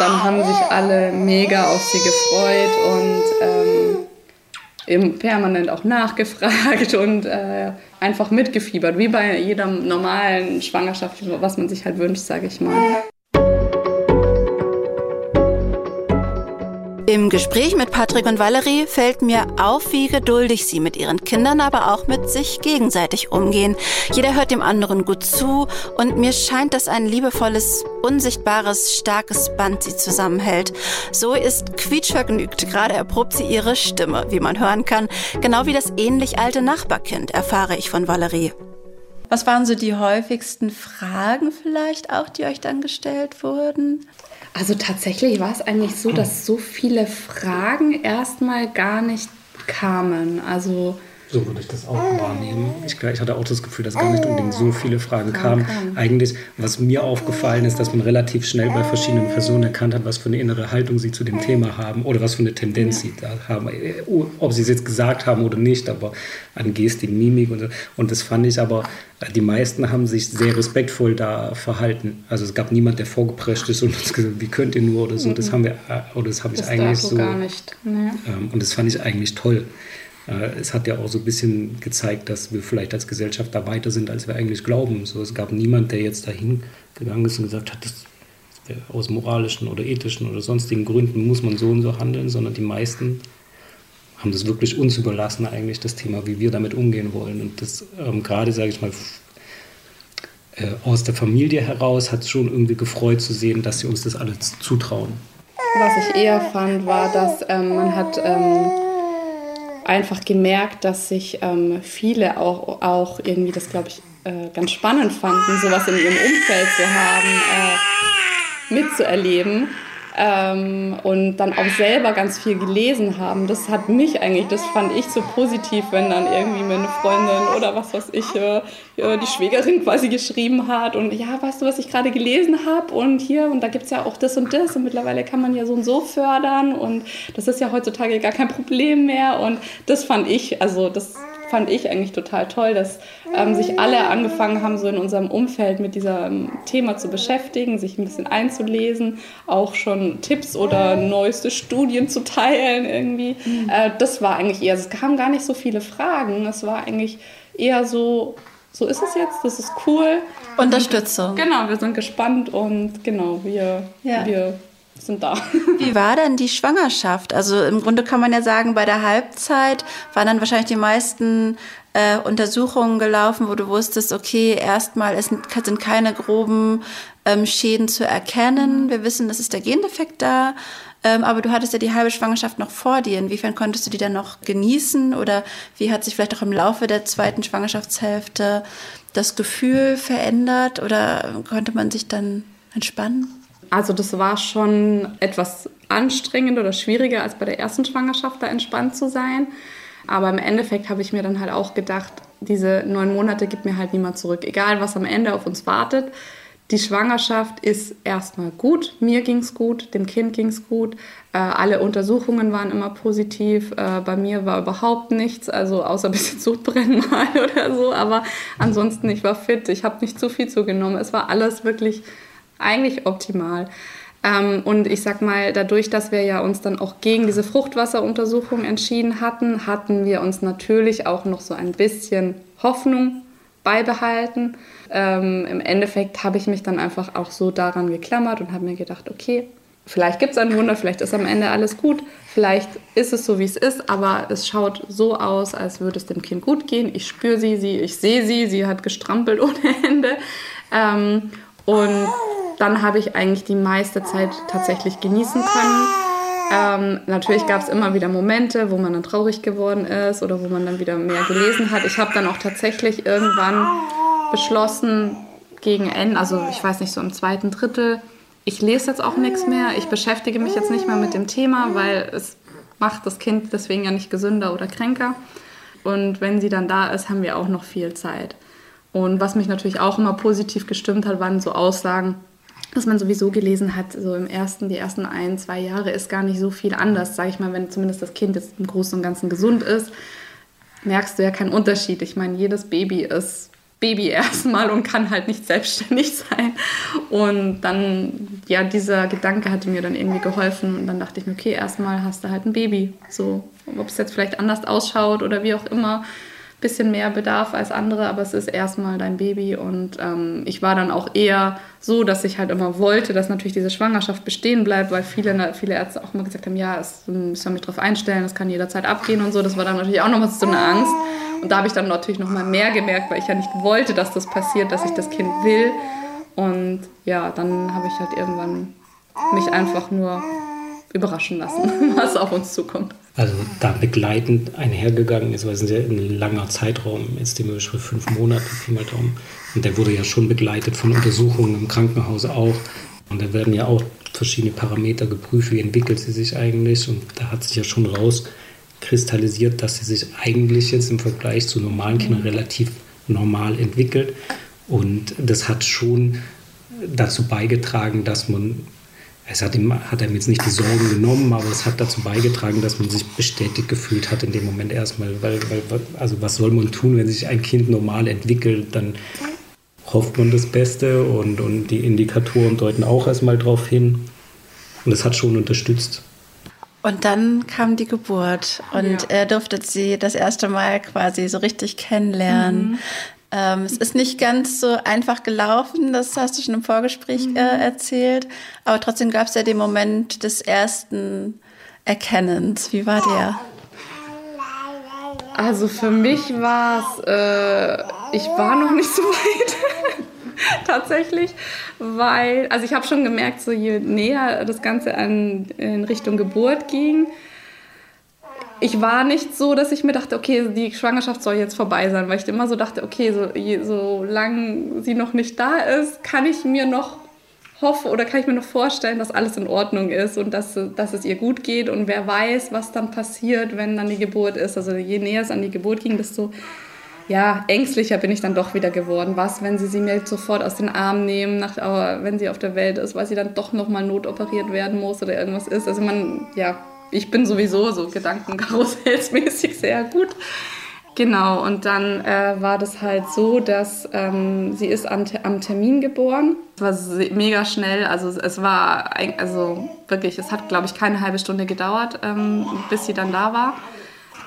dann haben sich alle mega auf sie gefreut und ähm, eben permanent auch nachgefragt und äh, einfach mitgefiebert, wie bei jeder normalen Schwangerschaft, was man sich halt wünscht, sage ich mal. Im Gespräch mit Patrick und Valerie fällt mir auf, wie geduldig sie mit ihren Kindern, aber auch mit sich gegenseitig umgehen. Jeder hört dem anderen gut zu und mir scheint, dass ein liebevolles, unsichtbares, starkes Band sie zusammenhält. So ist quietschvergnügt, gerade erprobt sie ihre Stimme, wie man hören kann, genau wie das ähnlich alte Nachbarkind, erfahre ich von Valerie. Was waren so die häufigsten Fragen vielleicht auch, die euch dann gestellt wurden? Also tatsächlich war es eigentlich so, dass so viele Fragen erstmal gar nicht kamen. Also so würde ich das auch wahrnehmen. Ich, ich, hatte auch das Gefühl, dass gar nicht unbedingt so viele Fragen kamen. Eigentlich, was mir aufgefallen ist, dass man relativ schnell bei verschiedenen Personen erkannt hat, was für eine innere Haltung sie zu dem Thema haben oder was für eine Tendenz sie da haben. Ob sie es jetzt gesagt haben oder nicht, aber an Gestik, Mimik und so. Und das fand ich aber, die meisten haben sich sehr respektvoll da verhalten. Also es gab niemand, der vorgeprescht ist und uns gesagt, wie könnt ihr nur oder so. Das haben wir, oder das habe ich eigentlich so. Gar nicht. Nee. Ähm, und das fand ich eigentlich toll. Äh, es hat ja auch so ein bisschen gezeigt, dass wir vielleicht als Gesellschaft da weiter sind, als wir eigentlich glauben. So, es gab niemand, der jetzt dahin gegangen ist und gesagt hat, das aus moralischen oder ethischen oder sonstigen Gründen muss man so und so handeln, sondern die meisten haben das wirklich uns überlassen, eigentlich das Thema, wie wir damit umgehen wollen. Und das ähm, gerade, sage ich mal, äh, aus der Familie heraus hat es schon irgendwie gefreut zu sehen, dass sie uns das alles zutrauen. Was ich eher fand, war, dass ähm, man hat ähm, einfach gemerkt, dass sich ähm, viele auch, auch irgendwie das, glaube ich, äh, ganz spannend fanden, sowas in ihrem Umfeld zu haben, äh, mitzuerleben ähm, und dann auch selber ganz viel gelesen haben. Das hat mich eigentlich, das fand ich so positiv, wenn dann irgendwie meine Freundin oder was weiß ich, äh, die Schwägerin quasi geschrieben hat und ja, weißt du, was ich gerade gelesen habe und hier und da gibt es ja auch das und das und mittlerweile kann man ja so und so fördern und das ist ja heutzutage gar kein Problem mehr und das fand ich, also das fand ich eigentlich total toll, dass ähm, sich alle angefangen haben, so in unserem Umfeld mit diesem Thema zu beschäftigen, sich ein bisschen einzulesen, auch schon Tipps oder neueste Studien zu teilen irgendwie. Mhm. Äh, das war eigentlich eher, es kamen gar nicht so viele Fragen, es war eigentlich eher so, so ist es jetzt, das ist cool. Unterstützung. Genau, wir sind gespannt und genau, wir, ja. wir sind da. Wie war denn die Schwangerschaft? Also im Grunde kann man ja sagen, bei der Halbzeit waren dann wahrscheinlich die meisten äh, Untersuchungen gelaufen, wo du wusstest, okay, erstmal sind keine groben ähm, Schäden zu erkennen. Wir wissen, das ist der Gendefekt da. Ähm, aber du hattest ja die halbe Schwangerschaft noch vor dir. Inwiefern konntest du die dann noch genießen? Oder wie hat sich vielleicht auch im Laufe der zweiten Schwangerschaftshälfte das Gefühl verändert? Oder konnte man sich dann entspannen? Also das war schon etwas anstrengend oder schwieriger als bei der ersten Schwangerschaft, da entspannt zu sein. Aber im Endeffekt habe ich mir dann halt auch gedacht, diese neun Monate gibt mir halt niemand zurück. Egal, was am Ende auf uns wartet. Die Schwangerschaft ist erstmal gut. Mir ging es gut, dem Kind ging es gut. Äh, alle Untersuchungen waren immer positiv. Äh, bei mir war überhaupt nichts, also außer ein bisschen Sodbrennen mal oder so. Aber ansonsten, ich war fit, ich habe nicht zu viel zugenommen. Es war alles wirklich eigentlich optimal. Ähm, und ich sag mal, dadurch, dass wir ja uns dann auch gegen diese Fruchtwasseruntersuchung entschieden hatten, hatten wir uns natürlich auch noch so ein bisschen Hoffnung beibehalten. Ähm, Im Endeffekt habe ich mich dann einfach auch so daran geklammert und habe mir gedacht, okay, vielleicht gibt es ein Wunder, vielleicht ist am Ende alles gut, vielleicht ist es so, wie es ist, aber es schaut so aus, als würde es dem Kind gut gehen. Ich spüre sie, sie, ich sehe sie, sie hat gestrampelt ohne Ende. Ähm, und dann habe ich eigentlich die meiste Zeit tatsächlich genießen können. Ähm, natürlich gab es immer wieder Momente, wo man dann traurig geworden ist oder wo man dann wieder mehr gelesen hat. Ich habe dann auch tatsächlich irgendwann beschlossen, gegen Ende, also ich weiß nicht, so im zweiten Drittel, ich lese jetzt auch nichts mehr. Ich beschäftige mich jetzt nicht mehr mit dem Thema, weil es macht das Kind deswegen ja nicht gesünder oder kränker. Und wenn sie dann da ist, haben wir auch noch viel Zeit. Und was mich natürlich auch immer positiv gestimmt hat, waren so Aussagen, dass man sowieso gelesen hat, so im ersten, die ersten ein, zwei Jahre ist gar nicht so viel anders, sage ich mal, wenn zumindest das Kind jetzt im Großen und Ganzen gesund ist, merkst du ja keinen Unterschied. Ich meine, jedes Baby ist Baby erstmal und kann halt nicht selbstständig sein. Und dann, ja, dieser Gedanke hatte mir dann irgendwie geholfen. Und dann dachte ich mir, okay, erstmal hast du halt ein Baby. So, ob es jetzt vielleicht anders ausschaut oder wie auch immer bisschen mehr Bedarf als andere, aber es ist erstmal dein Baby und ähm, ich war dann auch eher so, dass ich halt immer wollte, dass natürlich diese Schwangerschaft bestehen bleibt, weil viele, viele Ärzte auch immer gesagt haben, ja, es, soll mich darauf einstellen, es kann jederzeit abgehen und so. Das war dann natürlich auch nochmal so eine Angst. Und da habe ich dann natürlich nochmal mehr gemerkt, weil ich ja nicht wollte, dass das passiert, dass ich das Kind will. Und ja, dann habe ich halt irgendwann mich einfach nur überraschen lassen, was auf uns zukommt. Also da begleitend einhergegangen ist, weil es ein sehr ein langer Zeitraum ist, die Überschrift fünf Monate, Pi mal Daumen. Und der wurde ja schon begleitet von Untersuchungen im Krankenhaus auch. Und da werden ja auch verschiedene Parameter geprüft, wie entwickelt sie sich eigentlich. Und da hat sich ja schon rauskristallisiert, dass sie sich eigentlich jetzt im Vergleich zu normalen Kindern relativ normal entwickelt. Und das hat schon dazu beigetragen, dass man es hat ihm, hat ihm jetzt nicht die Sorgen genommen, aber es hat dazu beigetragen, dass man sich bestätigt gefühlt hat in dem Moment erstmal. Weil, weil, also was soll man tun, wenn sich ein Kind normal entwickelt, dann hofft man das Beste und, und die Indikatoren deuten auch erstmal darauf hin. Und es hat schon unterstützt. Und dann kam die Geburt und ja. er durfte sie das erste Mal quasi so richtig kennenlernen. Mhm. Ähm, es ist nicht ganz so einfach gelaufen, das hast du schon im Vorgespräch äh, erzählt, aber trotzdem gab es ja den Moment des ersten Erkennens. Wie war der? Also für mich war es, äh, ich war noch nicht so weit. tatsächlich, weil, also ich habe schon gemerkt, so je näher das Ganze an, in Richtung Geburt ging, ich war nicht so, dass ich mir dachte, okay, die Schwangerschaft soll jetzt vorbei sein, weil ich immer so dachte, okay, so, solange sie noch nicht da ist, kann ich mir noch hoffe oder kann ich mir noch vorstellen, dass alles in Ordnung ist und dass, dass es ihr gut geht und wer weiß, was dann passiert, wenn dann die Geburt ist. Also je näher es an die Geburt ging, desto ja, ängstlicher bin ich dann doch wieder geworden. Was, wenn sie sie mir sofort aus den Armen nehmen, nach, wenn sie auf der Welt ist, weil sie dann doch nochmal notoperiert werden muss oder irgendwas ist. Also man, ja, ich bin sowieso so Gedankenkarussellsmäßig sehr gut. Genau, und dann äh, war das halt so, dass ähm, sie ist am, am Termin geboren. Es war mega schnell, also es war, also wirklich, es hat, glaube ich, keine halbe Stunde gedauert, ähm, bis sie dann da war.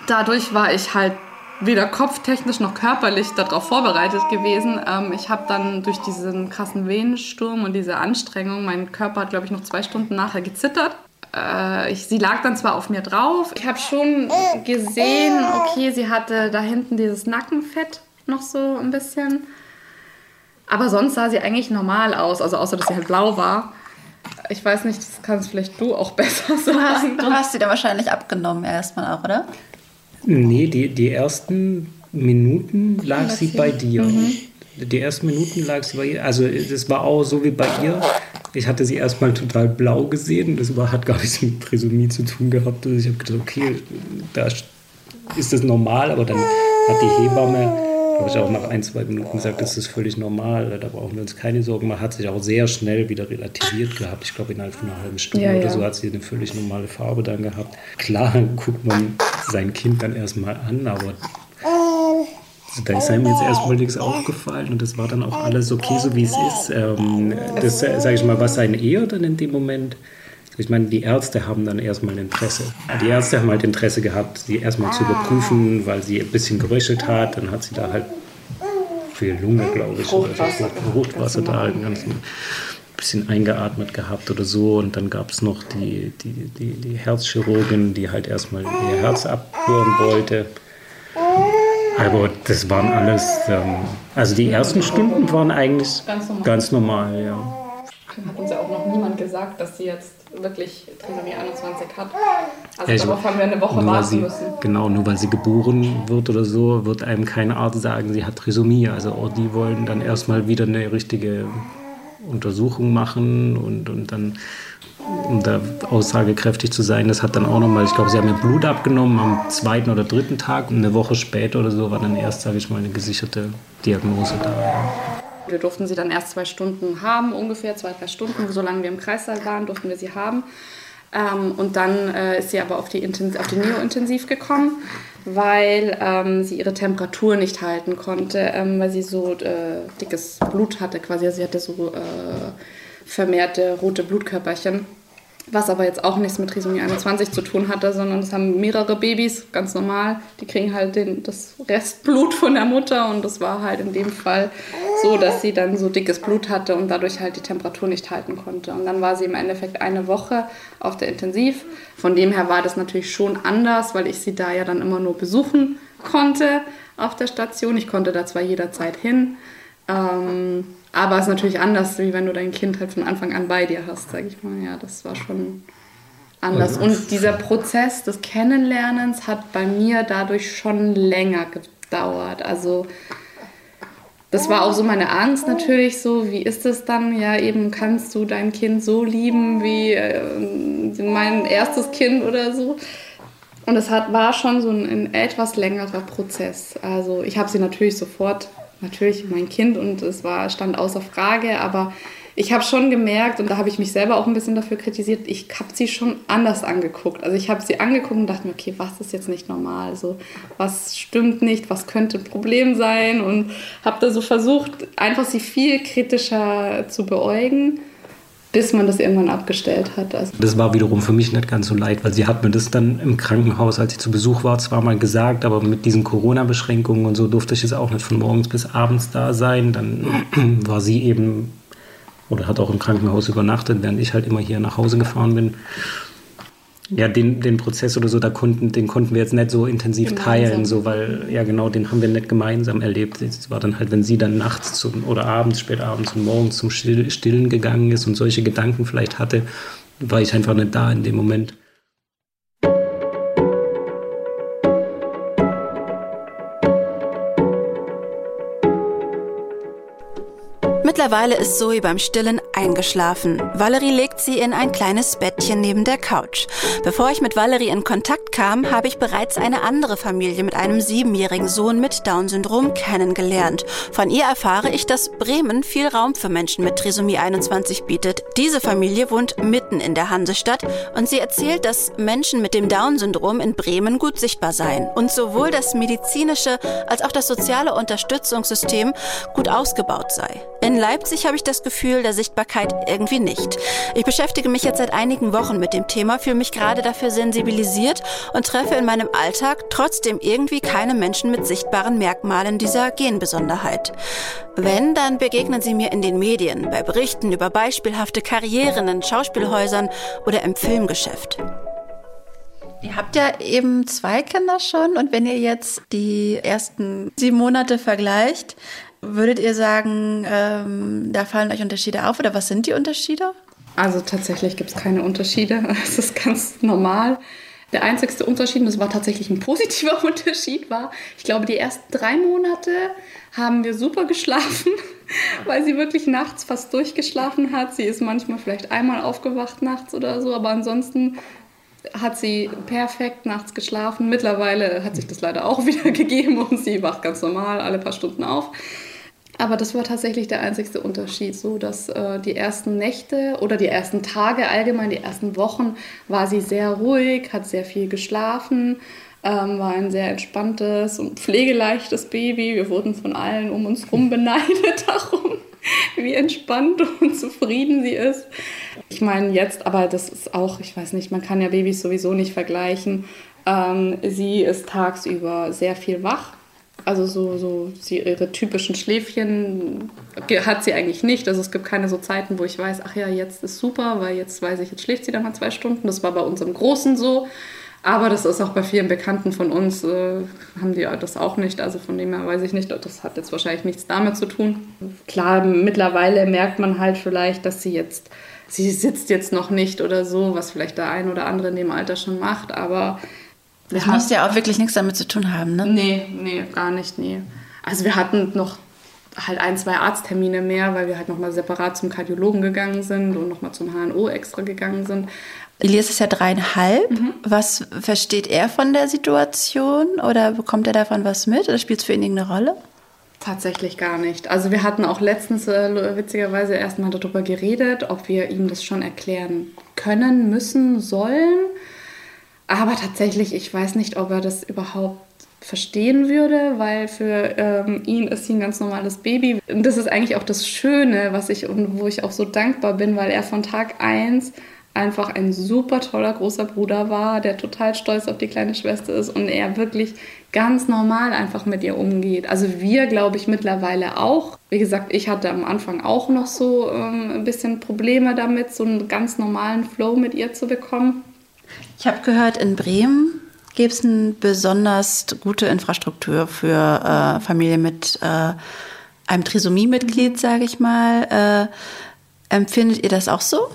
Dadurch war ich halt weder kopftechnisch noch körperlich darauf vorbereitet gewesen. Ähm, ich habe dann durch diesen krassen Venensturm und diese Anstrengung, mein Körper hat, glaube ich, noch zwei Stunden nachher gezittert äh, ich, sie lag dann zwar auf mir drauf. Ich habe schon gesehen, okay, sie hatte da hinten dieses Nackenfett noch so ein bisschen. Aber sonst sah sie eigentlich normal aus, also außer dass sie halt blau war. Ich weiß nicht, das kannst vielleicht du auch besser sagen. Du hast, du hast sie da wahrscheinlich abgenommen erstmal auch, oder? Nee, die, die ersten Minuten lag sie bei dir. Mhm. Die ersten Minuten lag sie bei ihr. Also das war auch so wie bei ihr. Ich hatte sie erstmal total blau gesehen. Das war, hat gar nichts mit Trisomie zu tun gehabt. Also ich habe gedacht, okay, da ist das normal, aber dann hat die Hebamme, glaube ich, auch nach ein, zwei Minuten gesagt, das ist völlig normal, da brauchen wir uns keine Sorgen machen. Hat sich auch sehr schnell wieder relativiert gehabt. Ich glaube, innerhalb von einer halben Stunde ja, oder ja. so hat sie eine völlig normale Farbe dann gehabt. Klar guckt man sein Kind dann erstmal an, aber da ist einem jetzt erstmal nichts aufgefallen und das war dann auch alles okay, so wie es ist. Ähm, das, äh, sage ich mal, was einen eher dann in dem Moment. Ich meine, die Ärzte haben dann erstmal ein Interesse. Die Ärzte haben halt Interesse gehabt, sie erstmal zu überprüfen, weil sie ein bisschen geröchelt hat. Dann hat sie da halt für Lunge, glaube ich, oder so, Fruchtwasser da halt ein bisschen eingeatmet gehabt oder so. Und dann gab es noch die, die, die, die Herzchirurgin, die halt erstmal ihr Herz abhören wollte. Aber das waren alles, ähm, also die ersten Stunden waren eigentlich Ganz normal. ganz normal, ja. Hat uns ja auch noch niemand gesagt, dass sie jetzt wirklich Trisomie 21 hat. Also Ja, ich- darauf haben wir eine Woche warten sie, müssen. genau, nur weil sie geboren wird oder so, wird einem kein Arzt sagen, sie hat Trisomie. Also auch die wollen dann erstmal wieder eine richtige Untersuchung machen und, und dann, um da aussagekräftig zu sein, das hat dann auch nochmal, ich glaube, sie haben ihr Blut abgenommen am zweiten oder dritten Tag und eine Woche später oder so war dann erst, sage ich mal, eine gesicherte Diagnose da. Wir durften sie dann erst zwei Stunden haben, ungefähr zwei, drei Stunden. Solange wir im Kreissaal waren, durften wir sie haben. Ähm, und dann äh, ist sie aber auf die, Intens auf die Neo-Intensiv gekommen, weil ähm, sie ihre Temperatur nicht halten konnte, ähm, weil sie so äh, dickes Blut hatte quasi. Also sie hatte so äh, vermehrte rote Blutkörperchen. Was aber jetzt auch nichts mit Trisomie 21 zu tun hatte, sondern es haben mehrere Babys, ganz normal. Die kriegen halt den, das Restblut von der Mutter und das war halt in dem Fall so, dass sie dann so dickes Blut hatte und dadurch halt die Temperatur nicht halten konnte. Und dann war sie im Endeffekt eine Woche auf der Intensiv. Von dem her war das natürlich schon anders, weil ich sie da ja dann immer nur besuchen konnte auf der Station. Ich konnte da zwar jederzeit hin, ähm, aber es ist natürlich anders, wie wenn du dein Kind halt von Anfang an bei dir hast, sag ich mal. Ja, das war schon anders. Und dieser Prozess des Kennenlernens hat bei mir dadurch schon länger gedauert. Also das war auch so meine Angst natürlich, so wie ist es dann? Ja, eben kannst du dein Kind so lieben wie äh, mein erstes Kind oder so. Und es hat, war schon so ein, ein etwas längerer Prozess. Also ich habe sie natürlich sofort, natürlich mein Kind und es war, stand außer Frage, aber ich habe schon gemerkt und da habe ich mich selber auch ein bisschen dafür kritisiert, ich habe sie schon anders angeguckt. Also ich habe sie angeguckt und dachte mir, okay, was ist jetzt nicht normal? So, was stimmt nicht? Was könnte ein Problem sein? Und habe da so versucht, einfach sie viel kritischer zu beäugen, bis man das irgendwann abgestellt hat. Also Das war wiederum für mich nicht ganz so leid, weil sie hat mir das dann im Krankenhaus, als ich zu Besuch war, zwar mal gesagt, aber mit diesen Corona-Beschränkungen und so durfte ich jetzt auch nicht von morgens bis abends da sein. Dann war sie eben oder hat auch im Krankenhaus übernachtet, während ich halt immer hier nach Hause gefahren bin. Ja, den, den Prozess oder so, da konnten, den konnten wir jetzt nicht so intensiv Gemeinsam. teilen, so, weil, ja genau, den haben wir nicht gemeinsam erlebt. Es war dann halt, wenn sie dann nachts zum, oder abends, spät abends und morgens zum Still, Stillen gegangen ist und solche Gedanken vielleicht hatte, war ich einfach nicht da in dem Moment. Mittlerweile ist Zoe beim Stillen eingeschlafen. Valerie legt sie in ein kleines Bettchen neben der Couch. Bevor ich mit Valerie in Kontakt kam, habe ich bereits eine andere Familie mit einem siebenjährigen Sohn mit Down-Syndrom kennengelernt. Von ihr erfahre ich, dass Bremen viel Raum für Menschen mit Trisomie 21 bietet. Diese Familie wohnt mitten in der Hansestadt und sie erzählt, dass Menschen mit dem Down-Syndrom in Bremen gut sichtbar seien und sowohl das medizinische als auch das soziale Unterstützungssystem gut ausgebaut sei. In Leipzig habe ich das Gefühl der Sichtbarkeit irgendwie nicht. Ich beschäftige mich jetzt seit einigen Wochen mit dem Thema, fühle mich gerade dafür sensibilisiert und treffe in meinem Alltag trotzdem irgendwie keine Menschen mit sichtbaren Merkmalen dieser Genbesonderheit. Wenn, dann begegnen sie mir in den Medien, bei Berichten über beispielhafte Karrieren in Schauspielhäusern oder im Filmgeschäft. Ihr habt ja eben zwei Kinder schon und wenn ihr jetzt die ersten sieben Monate vergleicht, würdet ihr sagen, ähm, da fallen euch Unterschiede auf oder was sind die Unterschiede? Also tatsächlich gibt es keine Unterschiede. Es ist ganz normal. Der einzigste Unterschied, und das war tatsächlich ein positiver Unterschied, war, ich glaube, die ersten drei Monate haben wir super geschlafen, weil sie wirklich nachts fast durchgeschlafen hat. Sie ist manchmal vielleicht einmal aufgewacht nachts oder so, aber ansonsten hat sie perfekt nachts geschlafen. Mittlerweile hat sich das leider auch wieder gegeben und sie wacht ganz normal alle paar Stunden auf. Aber das war tatsächlich der einzigste Unterschied, so dass äh, die ersten Nächte oder die ersten Tage, allgemein die ersten Wochen, war sie sehr ruhig, hat sehr viel geschlafen, ähm, war ein sehr entspanntes und pflegeleichtes Baby. Wir wurden von allen um uns herum beneidet darum, wie entspannt und zufrieden sie ist. Ich meine jetzt, aber das ist auch, ich weiß nicht, man kann ja Babys sowieso nicht vergleichen. Ähm, sie ist tagsüber sehr viel wach also so, so sie, ihre typischen Schläfchen hat sie eigentlich nicht. Also es gibt keine so Zeiten, wo ich weiß, ach ja, jetzt ist super, weil jetzt weiß ich, jetzt schläft sie dann mal zwei Stunden. Das war bei uns im Großen so. Aber das ist auch bei vielen Bekannten von uns, äh, haben die das auch nicht. Also von dem her weiß ich nicht, das hat jetzt wahrscheinlich nichts damit zu tun. Klar, mittlerweile merkt man halt vielleicht, dass sie jetzt, sie sitzt jetzt noch nicht oder so, was vielleicht der ein oder andere in dem Alter schon macht, aber das ja. muss ja auch wirklich nichts damit zu tun haben, ne? Nee, nee, gar nicht, nee. Also wir hatten noch halt ein, zwei Arzttermine mehr, weil wir halt nochmal separat zum Kardiologen gegangen sind und nochmal zum HNO extra gegangen sind. Elias ist ja dreieinhalb. Mhm. Was versteht er von der Situation oder bekommt er davon was mit oder spielt es für ihn irgendeine Rolle? Tatsächlich gar nicht. Also wir hatten auch letztens äh, witzigerweise erstmal darüber geredet, ob wir ihm das schon erklären können, müssen, sollen. Aber tatsächlich, ich weiß nicht, ob er das überhaupt verstehen würde, weil für ähm, ihn ist sie ein ganz normales Baby. Und das ist eigentlich auch das Schöne, was ich und wo ich auch so dankbar bin, weil er von Tag 1 einfach ein super toller großer Bruder war, der total stolz auf die kleine Schwester ist und er wirklich ganz normal einfach mit ihr umgeht. Also wir, glaube ich, mittlerweile auch. Wie gesagt, ich hatte am Anfang auch noch so ähm, ein bisschen Probleme damit, so einen ganz normalen Flow mit ihr zu bekommen. Ich habe gehört, in Bremen gibt es eine besonders gute Infrastruktur für äh, Familien mit äh, einem Trisomie-Mitglied, sage ich mal. Äh, empfindet ihr das auch so?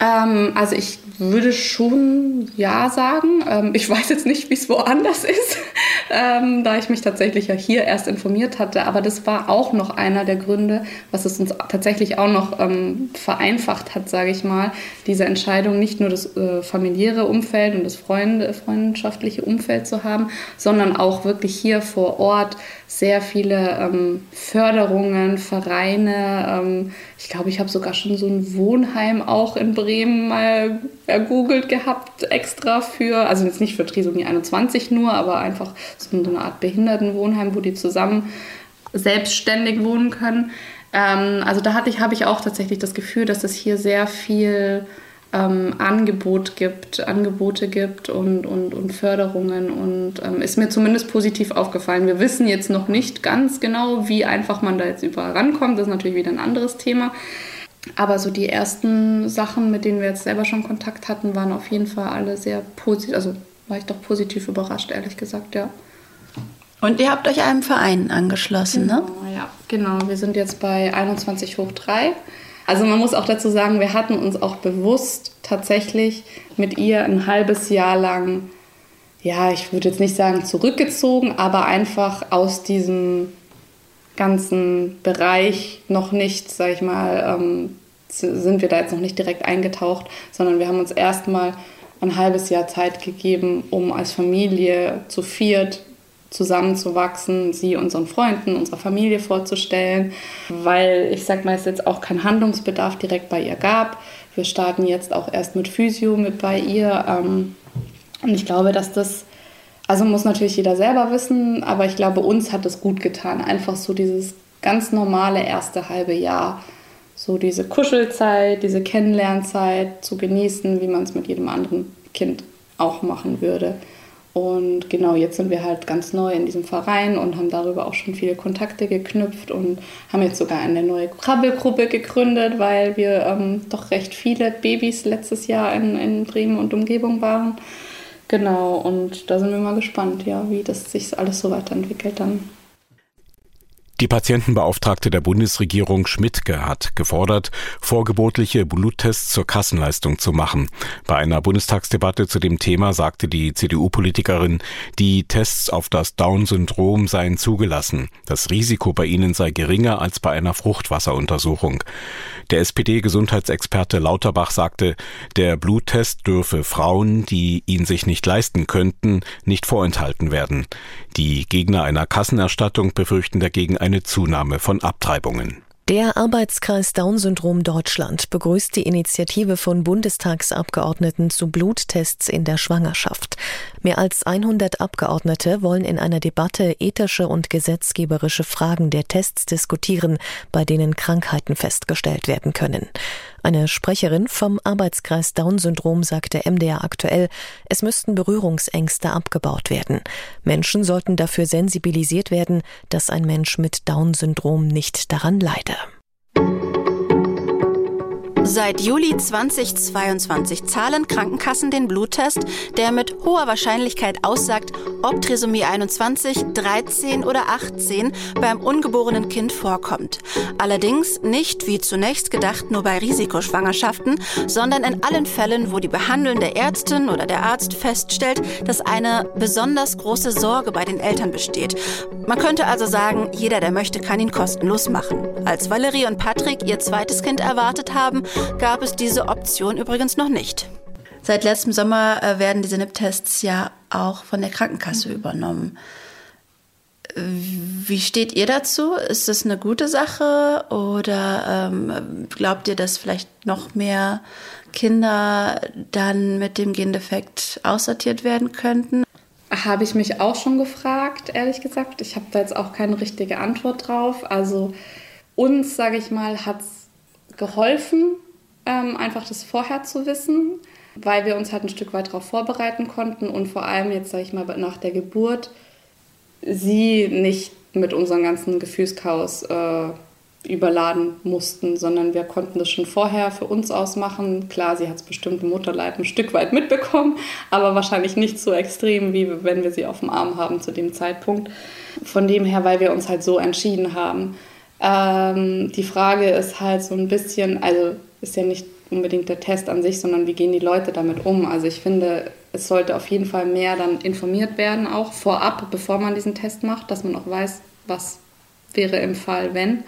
Ähm, also ich würde schon ja sagen. Ähm, ich weiß jetzt nicht, wie es woanders ist, ähm, da ich mich tatsächlich ja hier erst informiert hatte. Aber das war auch noch einer der Gründe, was es uns tatsächlich auch noch ähm, vereinfacht hat, sage ich mal, diese Entscheidung nicht nur das äh, familiäre Umfeld und das Freund freundschaftliche Umfeld zu haben, sondern auch wirklich hier vor Ort sehr viele ähm, Förderungen, Vereine. Ähm, ich glaube, ich habe sogar schon so ein Wohnheim auch in Bremen mal ergoogelt gehabt, extra für, also jetzt nicht für Trisomie 21 nur, aber einfach so eine Art Behindertenwohnheim, wo die zusammen selbstständig wohnen können. Ähm, also da hatte ich, habe ich auch tatsächlich das Gefühl, dass es hier sehr viel ähm, Angebot gibt, Angebote gibt und, und, und Förderungen und ähm, ist mir zumindest positiv aufgefallen. Wir wissen jetzt noch nicht ganz genau, wie einfach man da jetzt überall rankommt. Das ist natürlich wieder ein anderes Thema. Aber so die ersten Sachen, mit denen wir jetzt selber schon Kontakt hatten, waren auf jeden Fall alle sehr positiv. Also war ich doch positiv überrascht, ehrlich gesagt, ja. Und ihr habt euch einem Verein angeschlossen, genau, ne? Ja, genau. Wir sind jetzt bei 21 hoch 3. Also man muss auch dazu sagen, wir hatten uns auch bewusst tatsächlich mit ihr ein halbes Jahr lang, ja, ich würde jetzt nicht sagen zurückgezogen, aber einfach aus diesem ganzen Bereich noch nicht, sag ich mal, ähm, sind wir da jetzt noch nicht direkt eingetaucht, sondern wir haben uns erstmal ein halbes Jahr Zeit gegeben, um als Familie zu viert zusammenzuwachsen, sie unseren Freunden, unserer Familie vorzustellen, weil ich sag mal, es jetzt auch kein Handlungsbedarf direkt bei ihr gab. Wir starten jetzt auch erst mit Physio mit bei ihr. Ähm, und ich glaube, dass das, also muss natürlich jeder selber wissen, aber ich glaube, uns hat es gut getan, einfach so dieses ganz normale erste halbe Jahr, so diese Kuschelzeit, diese Kennenlernzeit zu genießen, wie man es mit jedem anderen Kind auch machen würde. Und genau, jetzt sind wir halt ganz neu in diesem Verein und haben darüber auch schon viele Kontakte geknüpft und haben jetzt sogar eine neue Krabbelgruppe gegründet, weil wir ähm, doch recht viele Babys letztes Jahr in, in Bremen und Umgebung waren. Genau, und da sind wir mal gespannt, ja, wie das sich alles so weiterentwickelt dann. Die Patientenbeauftragte der Bundesregierung Schmidtke hat gefordert, vorgebotliche Bluttests zur Kassenleistung zu machen. Bei einer Bundestagsdebatte zu dem Thema sagte die CDU-Politikerin, die Tests auf das Down-Syndrom seien zugelassen. Das Risiko bei ihnen sei geringer als bei einer Fruchtwasseruntersuchung. Der SPD-Gesundheitsexperte Lauterbach sagte, der Bluttest dürfe Frauen, die ihn sich nicht leisten könnten, nicht vorenthalten werden. Die Gegner einer Kassenerstattung befürchten dagegen eine Zunahme von Abtreibungen. Der Arbeitskreis Down-Syndrom Deutschland begrüßt die Initiative von Bundestagsabgeordneten zu Bluttests in der Schwangerschaft. Mehr als 100 Abgeordnete wollen in einer Debatte ethische und gesetzgeberische Fragen der Tests diskutieren, bei denen Krankheiten festgestellt werden können. Eine Sprecherin vom Arbeitskreis Down-Syndrom sagte MDR aktuell, es müssten Berührungsängste abgebaut werden. Menschen sollten dafür sensibilisiert werden, dass ein Mensch mit Down-Syndrom nicht daran leide. Seit Juli 2022 zahlen Krankenkassen den Bluttest, der mit hoher Wahrscheinlichkeit aussagt, ob Trisomie 21, 13 oder 18 beim ungeborenen Kind vorkommt. Allerdings nicht wie zunächst gedacht nur bei Risikoschwangerschaften, sondern in allen Fällen, wo die behandelnde Ärztin oder der Arzt feststellt, dass eine besonders große Sorge bei den Eltern besteht. Man könnte also sagen, jeder, der möchte, kann ihn kostenlos machen. Als Valerie und Patrick ihr zweites Kind erwartet haben, gab es diese Option übrigens noch nicht. Seit letztem Sommer äh, werden diese NIP-Tests ja auch von der Krankenkasse übernommen. Wie steht ihr dazu? Ist das eine gute Sache oder ähm, glaubt ihr, dass vielleicht noch mehr Kinder dann mit dem Gendefekt aussortiert werden könnten? Habe ich mich auch schon gefragt, ehrlich gesagt. Ich habe da jetzt auch keine richtige Antwort drauf. Also uns, sage ich mal, hat es geholfen, ähm, einfach das vorher zu wissen, weil wir uns halt ein Stück weit darauf vorbereiten konnten und vor allem jetzt, sage ich mal, nach der Geburt sie nicht mit unserem ganzen Gefühlschaos äh, überladen mussten, sondern wir konnten das schon vorher für uns ausmachen. Klar, sie hat es bestimmt im Mutterleib ein Stück weit mitbekommen, aber wahrscheinlich nicht so extrem, wie wenn wir sie auf dem Arm haben zu dem Zeitpunkt. Von dem her, weil wir uns halt so entschieden haben. Ähm, die Frage ist halt so ein bisschen, also ist ja nicht unbedingt der Test an sich, sondern wie gehen die Leute damit um. Also ich finde, es sollte auf jeden Fall mehr dann informiert werden, auch vorab, bevor man diesen Test macht, dass man auch weiß, was wäre im Fall, wenn.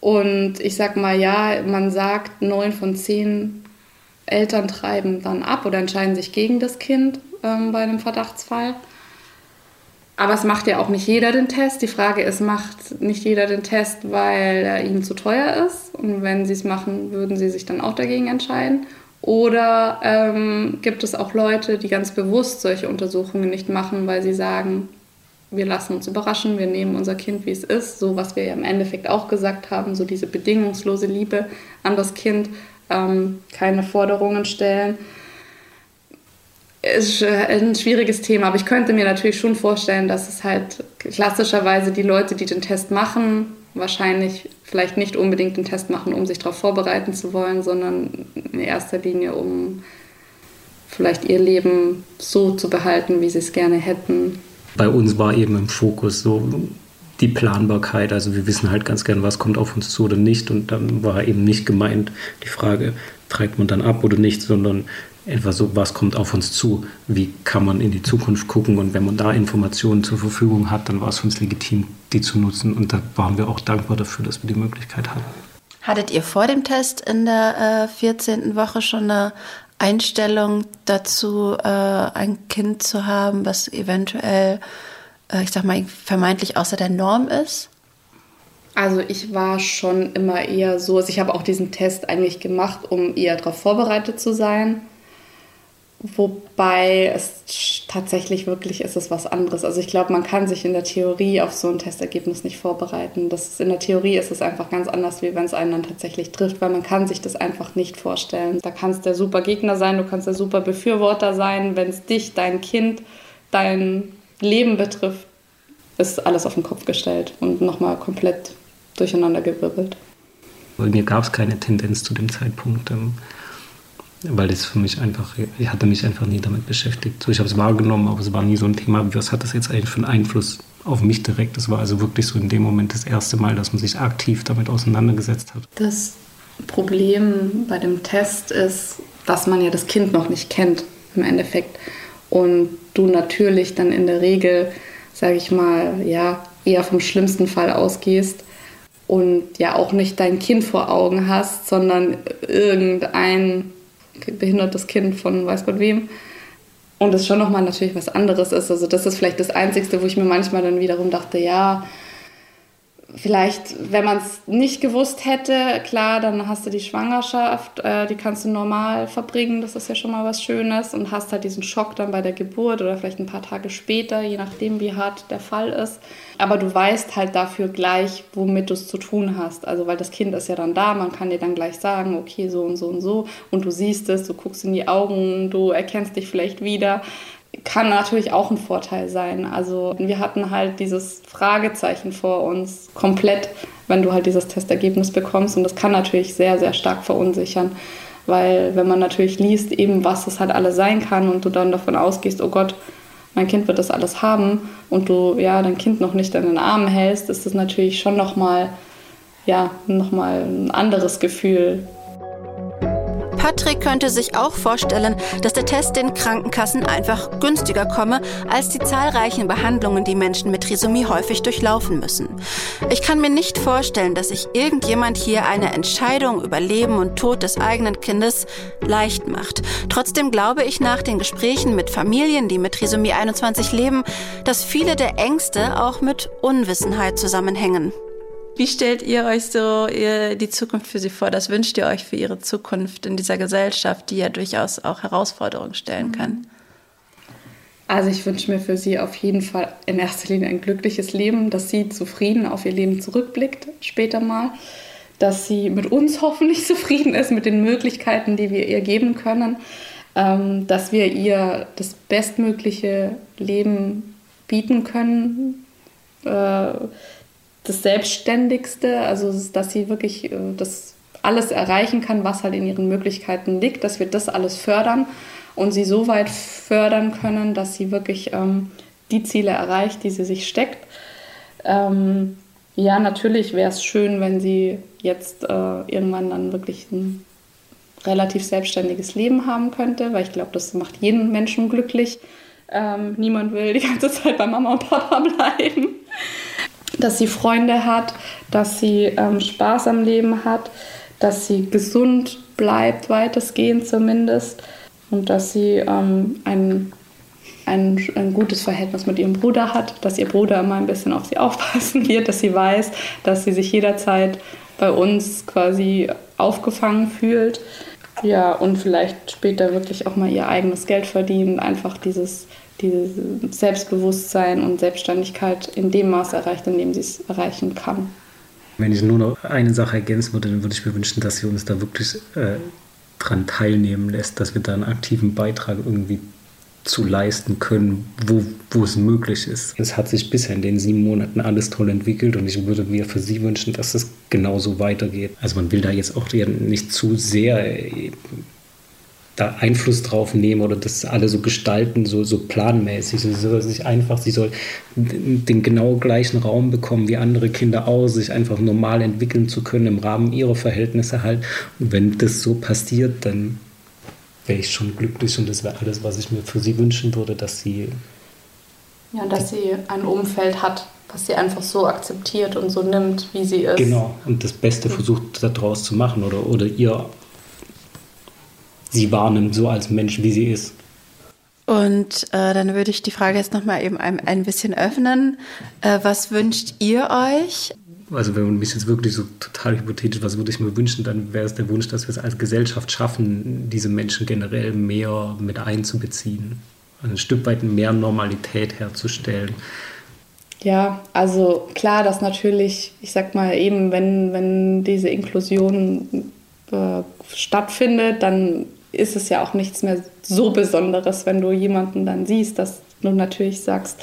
Und ich sag mal, ja, man sagt, neun von zehn Eltern treiben dann ab oder entscheiden sich gegen das Kind ähm, bei einem Verdachtsfall. Aber es macht ja auch nicht jeder den Test. Die Frage ist, macht nicht jeder den Test, weil er ihnen zu teuer ist? Und wenn sie es machen, würden sie sich dann auch dagegen entscheiden? Oder ähm, gibt es auch Leute, die ganz bewusst solche Untersuchungen nicht machen, weil sie sagen, wir lassen uns überraschen, wir nehmen unser Kind, wie es ist, so was wir ja im Endeffekt auch gesagt haben, so diese bedingungslose Liebe an das Kind, ähm, keine Forderungen stellen ist äh, ein schwieriges Thema, aber ich könnte mir natürlich schon vorstellen, dass es halt klassischerweise die Leute, die den Test machen, wahrscheinlich vielleicht nicht unbedingt den Test machen, um sich darauf vorbereiten zu wollen, sondern in erster Linie, um vielleicht ihr Leben so zu behalten, wie sie es gerne hätten. Bei uns war eben im Fokus so die Planbarkeit. Also wir wissen halt ganz gern, was kommt auf uns zu oder nicht. Und dann war eben nicht gemeint die Frage, treibt man dann ab oder nicht, sondern etwa so, was kommt auf uns zu, wie kann man in die Zukunft gucken und wenn man da Informationen zur Verfügung hat, dann war es für uns legitim, die zu nutzen und da waren wir auch dankbar dafür, dass wir die Möglichkeit hatten. Hattet ihr vor dem Test in der äh, 14. Woche schon eine Einstellung dazu, äh, ein Kind zu haben, was eventuell, äh, ich sag mal, vermeintlich außer der Norm ist? Also ich war schon immer eher so, also ich habe auch diesen Test eigentlich gemacht, um eher darauf vorbereitet zu sein. Wobei es tatsächlich wirklich ist es was anderes. Also ich glaube, man kann sich in der Theorie auf so ein Testergebnis nicht vorbereiten. Das in der Theorie ist es einfach ganz anders, wie wenn es einen dann tatsächlich trifft, weil man kann sich das einfach nicht vorstellen. Da kannst der super Gegner sein, du kannst der super Befürworter sein. Wenn es dich, dein Kind, dein Leben betrifft, ist alles auf den Kopf gestellt und nochmal komplett durcheinandergewirbelt. Bei mir gab es keine Tendenz zu dem Zeitpunkt. Ähm weil das für mich einfach, ich hatte mich einfach nie damit beschäftigt. So, ich habe es wahrgenommen, aber es war nie so ein Thema, was hat das jetzt eigentlich für einen Einfluss auf mich direkt? Das war also wirklich so in dem Moment das erste Mal, dass man sich aktiv damit auseinandergesetzt hat. Das Problem bei dem Test ist, dass man ja das Kind noch nicht kennt im Endeffekt. Und du natürlich dann in der Regel, sage ich mal, ja, eher vom schlimmsten Fall ausgehst und ja auch nicht dein Kind vor Augen hast, sondern irgendein behindertes Kind von weiß Gott wem. Und das schon nochmal natürlich was anderes ist. Also das ist vielleicht das Einzige, wo ich mir manchmal dann wiederum dachte, ja, vielleicht, wenn man es nicht gewusst hätte, klar, dann hast du die Schwangerschaft, äh, die kannst du normal verbringen, das ist ja schon mal was Schönes und hast halt diesen Schock dann bei der Geburt oder vielleicht ein paar Tage später, je nachdem, wie hart der Fall ist. Aber du weißt halt dafür gleich, womit du es zu tun hast. Also, weil das Kind ist ja dann da, man kann dir dann gleich sagen, okay, so und so und so. Und du siehst es, du guckst in die Augen, du erkennst dich vielleicht wieder kann natürlich auch ein Vorteil sein. Also wir hatten halt dieses Fragezeichen vor uns komplett, wenn du halt dieses Testergebnis bekommst. Und das kann natürlich sehr, sehr stark verunsichern. Weil wenn man natürlich liest, eben was es halt alles sein kann und du dann davon ausgehst, oh Gott, mein Kind wird das alles haben und du ja dein Kind noch nicht in den Armen hältst, ist das natürlich schon nochmal ja, noch ein anderes Gefühl, Patrick könnte sich auch vorstellen, dass der Test den Krankenkassen einfach günstiger komme als die zahlreichen Behandlungen, die Menschen mit Trisomie häufig durchlaufen müssen. Ich kann mir nicht vorstellen, dass sich irgendjemand hier eine Entscheidung über Leben und Tod des eigenen Kindes leicht macht. Trotzdem glaube ich nach den Gesprächen mit Familien, die mit Trisomie 21 leben, dass viele der Ängste auch mit Unwissenheit zusammenhängen. Wie stellt ihr euch so ihr, die Zukunft für sie vor? Das wünscht ihr euch für ihre Zukunft in dieser Gesellschaft, die ja durchaus auch Herausforderungen stellen kann? Also ich wünsche mir für sie auf jeden Fall in erster Linie ein glückliches Leben, dass sie zufrieden auf ihr Leben zurückblickt später mal, dass sie mit uns hoffentlich zufrieden ist, mit den Möglichkeiten, die wir ihr geben können, ähm, dass wir ihr das bestmögliche Leben bieten können. Das Selbstständigste, also dass sie wirklich äh, das alles erreichen kann, was halt in ihren Möglichkeiten liegt, dass wir das alles fördern und sie so weit fördern können, dass sie wirklich ähm, die Ziele erreicht, die sie sich steckt. Ähm, ja, natürlich wäre es schön, wenn sie jetzt äh, irgendwann dann wirklich ein relativ selbstständiges Leben haben könnte, weil ich glaube, das macht jeden Menschen glücklich. Ähm, niemand will die ganze Zeit bei Mama und Papa bleiben dass sie Freunde hat, dass sie ähm, Spaß am Leben hat, dass sie gesund bleibt, weitestgehend zumindest, und dass sie ähm, ein, ein, ein gutes Verhältnis mit ihrem Bruder hat, dass ihr Bruder immer ein bisschen auf sie aufpassen wird, dass sie weiß, dass sie sich jederzeit bei uns quasi aufgefangen fühlt. Ja, und vielleicht später wirklich auch mal ihr eigenes Geld verdienen, einfach dieses dieses Selbstbewusstsein und Selbstständigkeit in dem Maß erreicht, in dem sie es erreichen kann. Wenn ich nur noch eine Sache ergänzen würde, dann würde ich mir wünschen, dass sie uns da wirklich äh, dran teilnehmen lässt, dass wir da einen aktiven Beitrag irgendwie zu leisten können, wo, wo es möglich ist. Es hat sich bisher in den sieben Monaten alles toll entwickelt und ich würde mir für Sie wünschen, dass es genauso weitergeht. Also man will da jetzt auch nicht zu sehr da Einfluss drauf nehmen oder das alle so gestalten, so, so planmäßig. Sie soll sich einfach, sie soll den genau gleichen Raum bekommen wie andere Kinder auch, sich einfach normal entwickeln zu können im Rahmen ihrer Verhältnisse halt. Und wenn das so passiert, dann wäre ich schon glücklich und das wäre alles, was ich mir für sie wünschen würde, dass sie. Ja, dass sie ein Umfeld hat, was sie einfach so akzeptiert und so nimmt, wie sie ist. Genau, und das Beste versucht daraus zu machen oder, oder ihr sie wahrnimmt, so als Mensch, wie sie ist. Und äh, dann würde ich die Frage jetzt nochmal eben ein, ein bisschen öffnen. Äh, was wünscht ihr euch? Also wenn man mich jetzt wirklich so total hypothetisch, was würde ich mir wünschen, dann wäre es der Wunsch, dass wir es als Gesellschaft schaffen, diese Menschen generell mehr mit einzubeziehen. Ein Stück weit mehr Normalität herzustellen. Ja, also klar, dass natürlich, ich sag mal eben, wenn, wenn diese Inklusion äh, stattfindet, dann ist es ja auch nichts mehr so Besonderes, wenn du jemanden dann siehst, dass du natürlich sagst,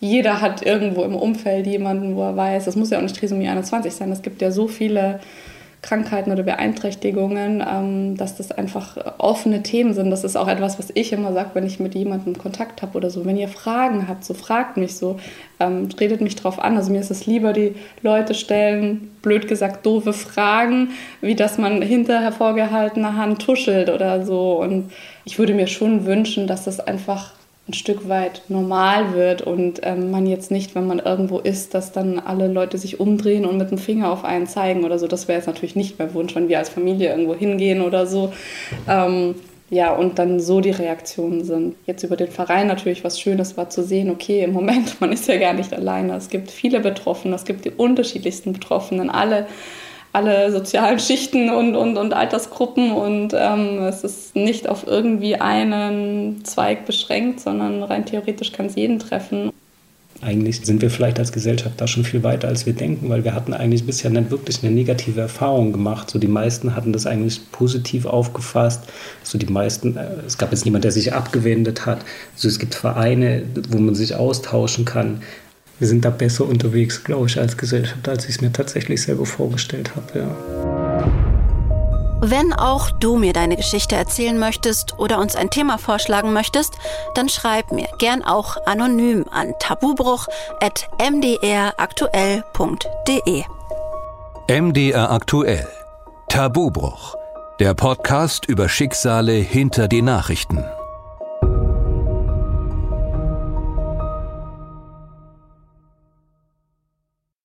jeder hat irgendwo im Umfeld jemanden, wo er weiß, das muss ja auch nicht Trisomie 21 sein, es gibt ja so viele Krankheiten oder Beeinträchtigungen, ähm, dass das einfach offene Themen sind. Das ist auch etwas, was ich immer sage, wenn ich mit jemandem Kontakt habe oder so. Wenn ihr Fragen habt, so fragt mich so, ähm, redet mich drauf an. Also mir ist es lieber, die Leute stellen, blöd gesagt, doofe Fragen, wie dass man hinter hervorgehaltener Hand tuschelt oder so. Und ich würde mir schon wünschen, dass das einfach ein Stück weit normal wird und ähm, man jetzt nicht, wenn man irgendwo ist, dass dann alle Leute sich umdrehen und mit dem Finger auf einen zeigen oder so. Das wäre jetzt natürlich nicht mein Wunsch, wenn wir als Familie irgendwo hingehen oder so. Ähm, Ja, und dann so die Reaktionen sind. Jetzt über den Verein natürlich was Schönes war zu sehen, okay, im Moment, man ist ja gar nicht alleine. Es gibt viele Betroffene, es gibt die unterschiedlichsten Betroffenen, alle, alle sozialen Schichten und, und, und Altersgruppen. Und ähm, es ist nicht auf irgendwie einen Zweig beschränkt, sondern rein theoretisch kann es jeden treffen eigentlich sind wir vielleicht als Gesellschaft da schon viel weiter, als wir denken, weil wir hatten eigentlich bisher nicht wirklich eine negative Erfahrung gemacht. So die meisten hatten das eigentlich positiv aufgefasst. So die meisten, äh, es gab jetzt niemand, der sich abgewendet hat. Also es gibt Vereine, wo man sich austauschen kann. Wir sind da besser unterwegs, glaube ich, als Gesellschaft, als ich es mir tatsächlich selber vorgestellt habe. Ja. Wenn auch du mir deine Geschichte erzählen möchtest oder uns ein Thema vorschlagen möchtest, dann schreib mir gern auch anonym an tabubruch.mdraktuell.de. MDR aktuell. Tabubruch. Der Podcast über Schicksale hinter die Nachrichten.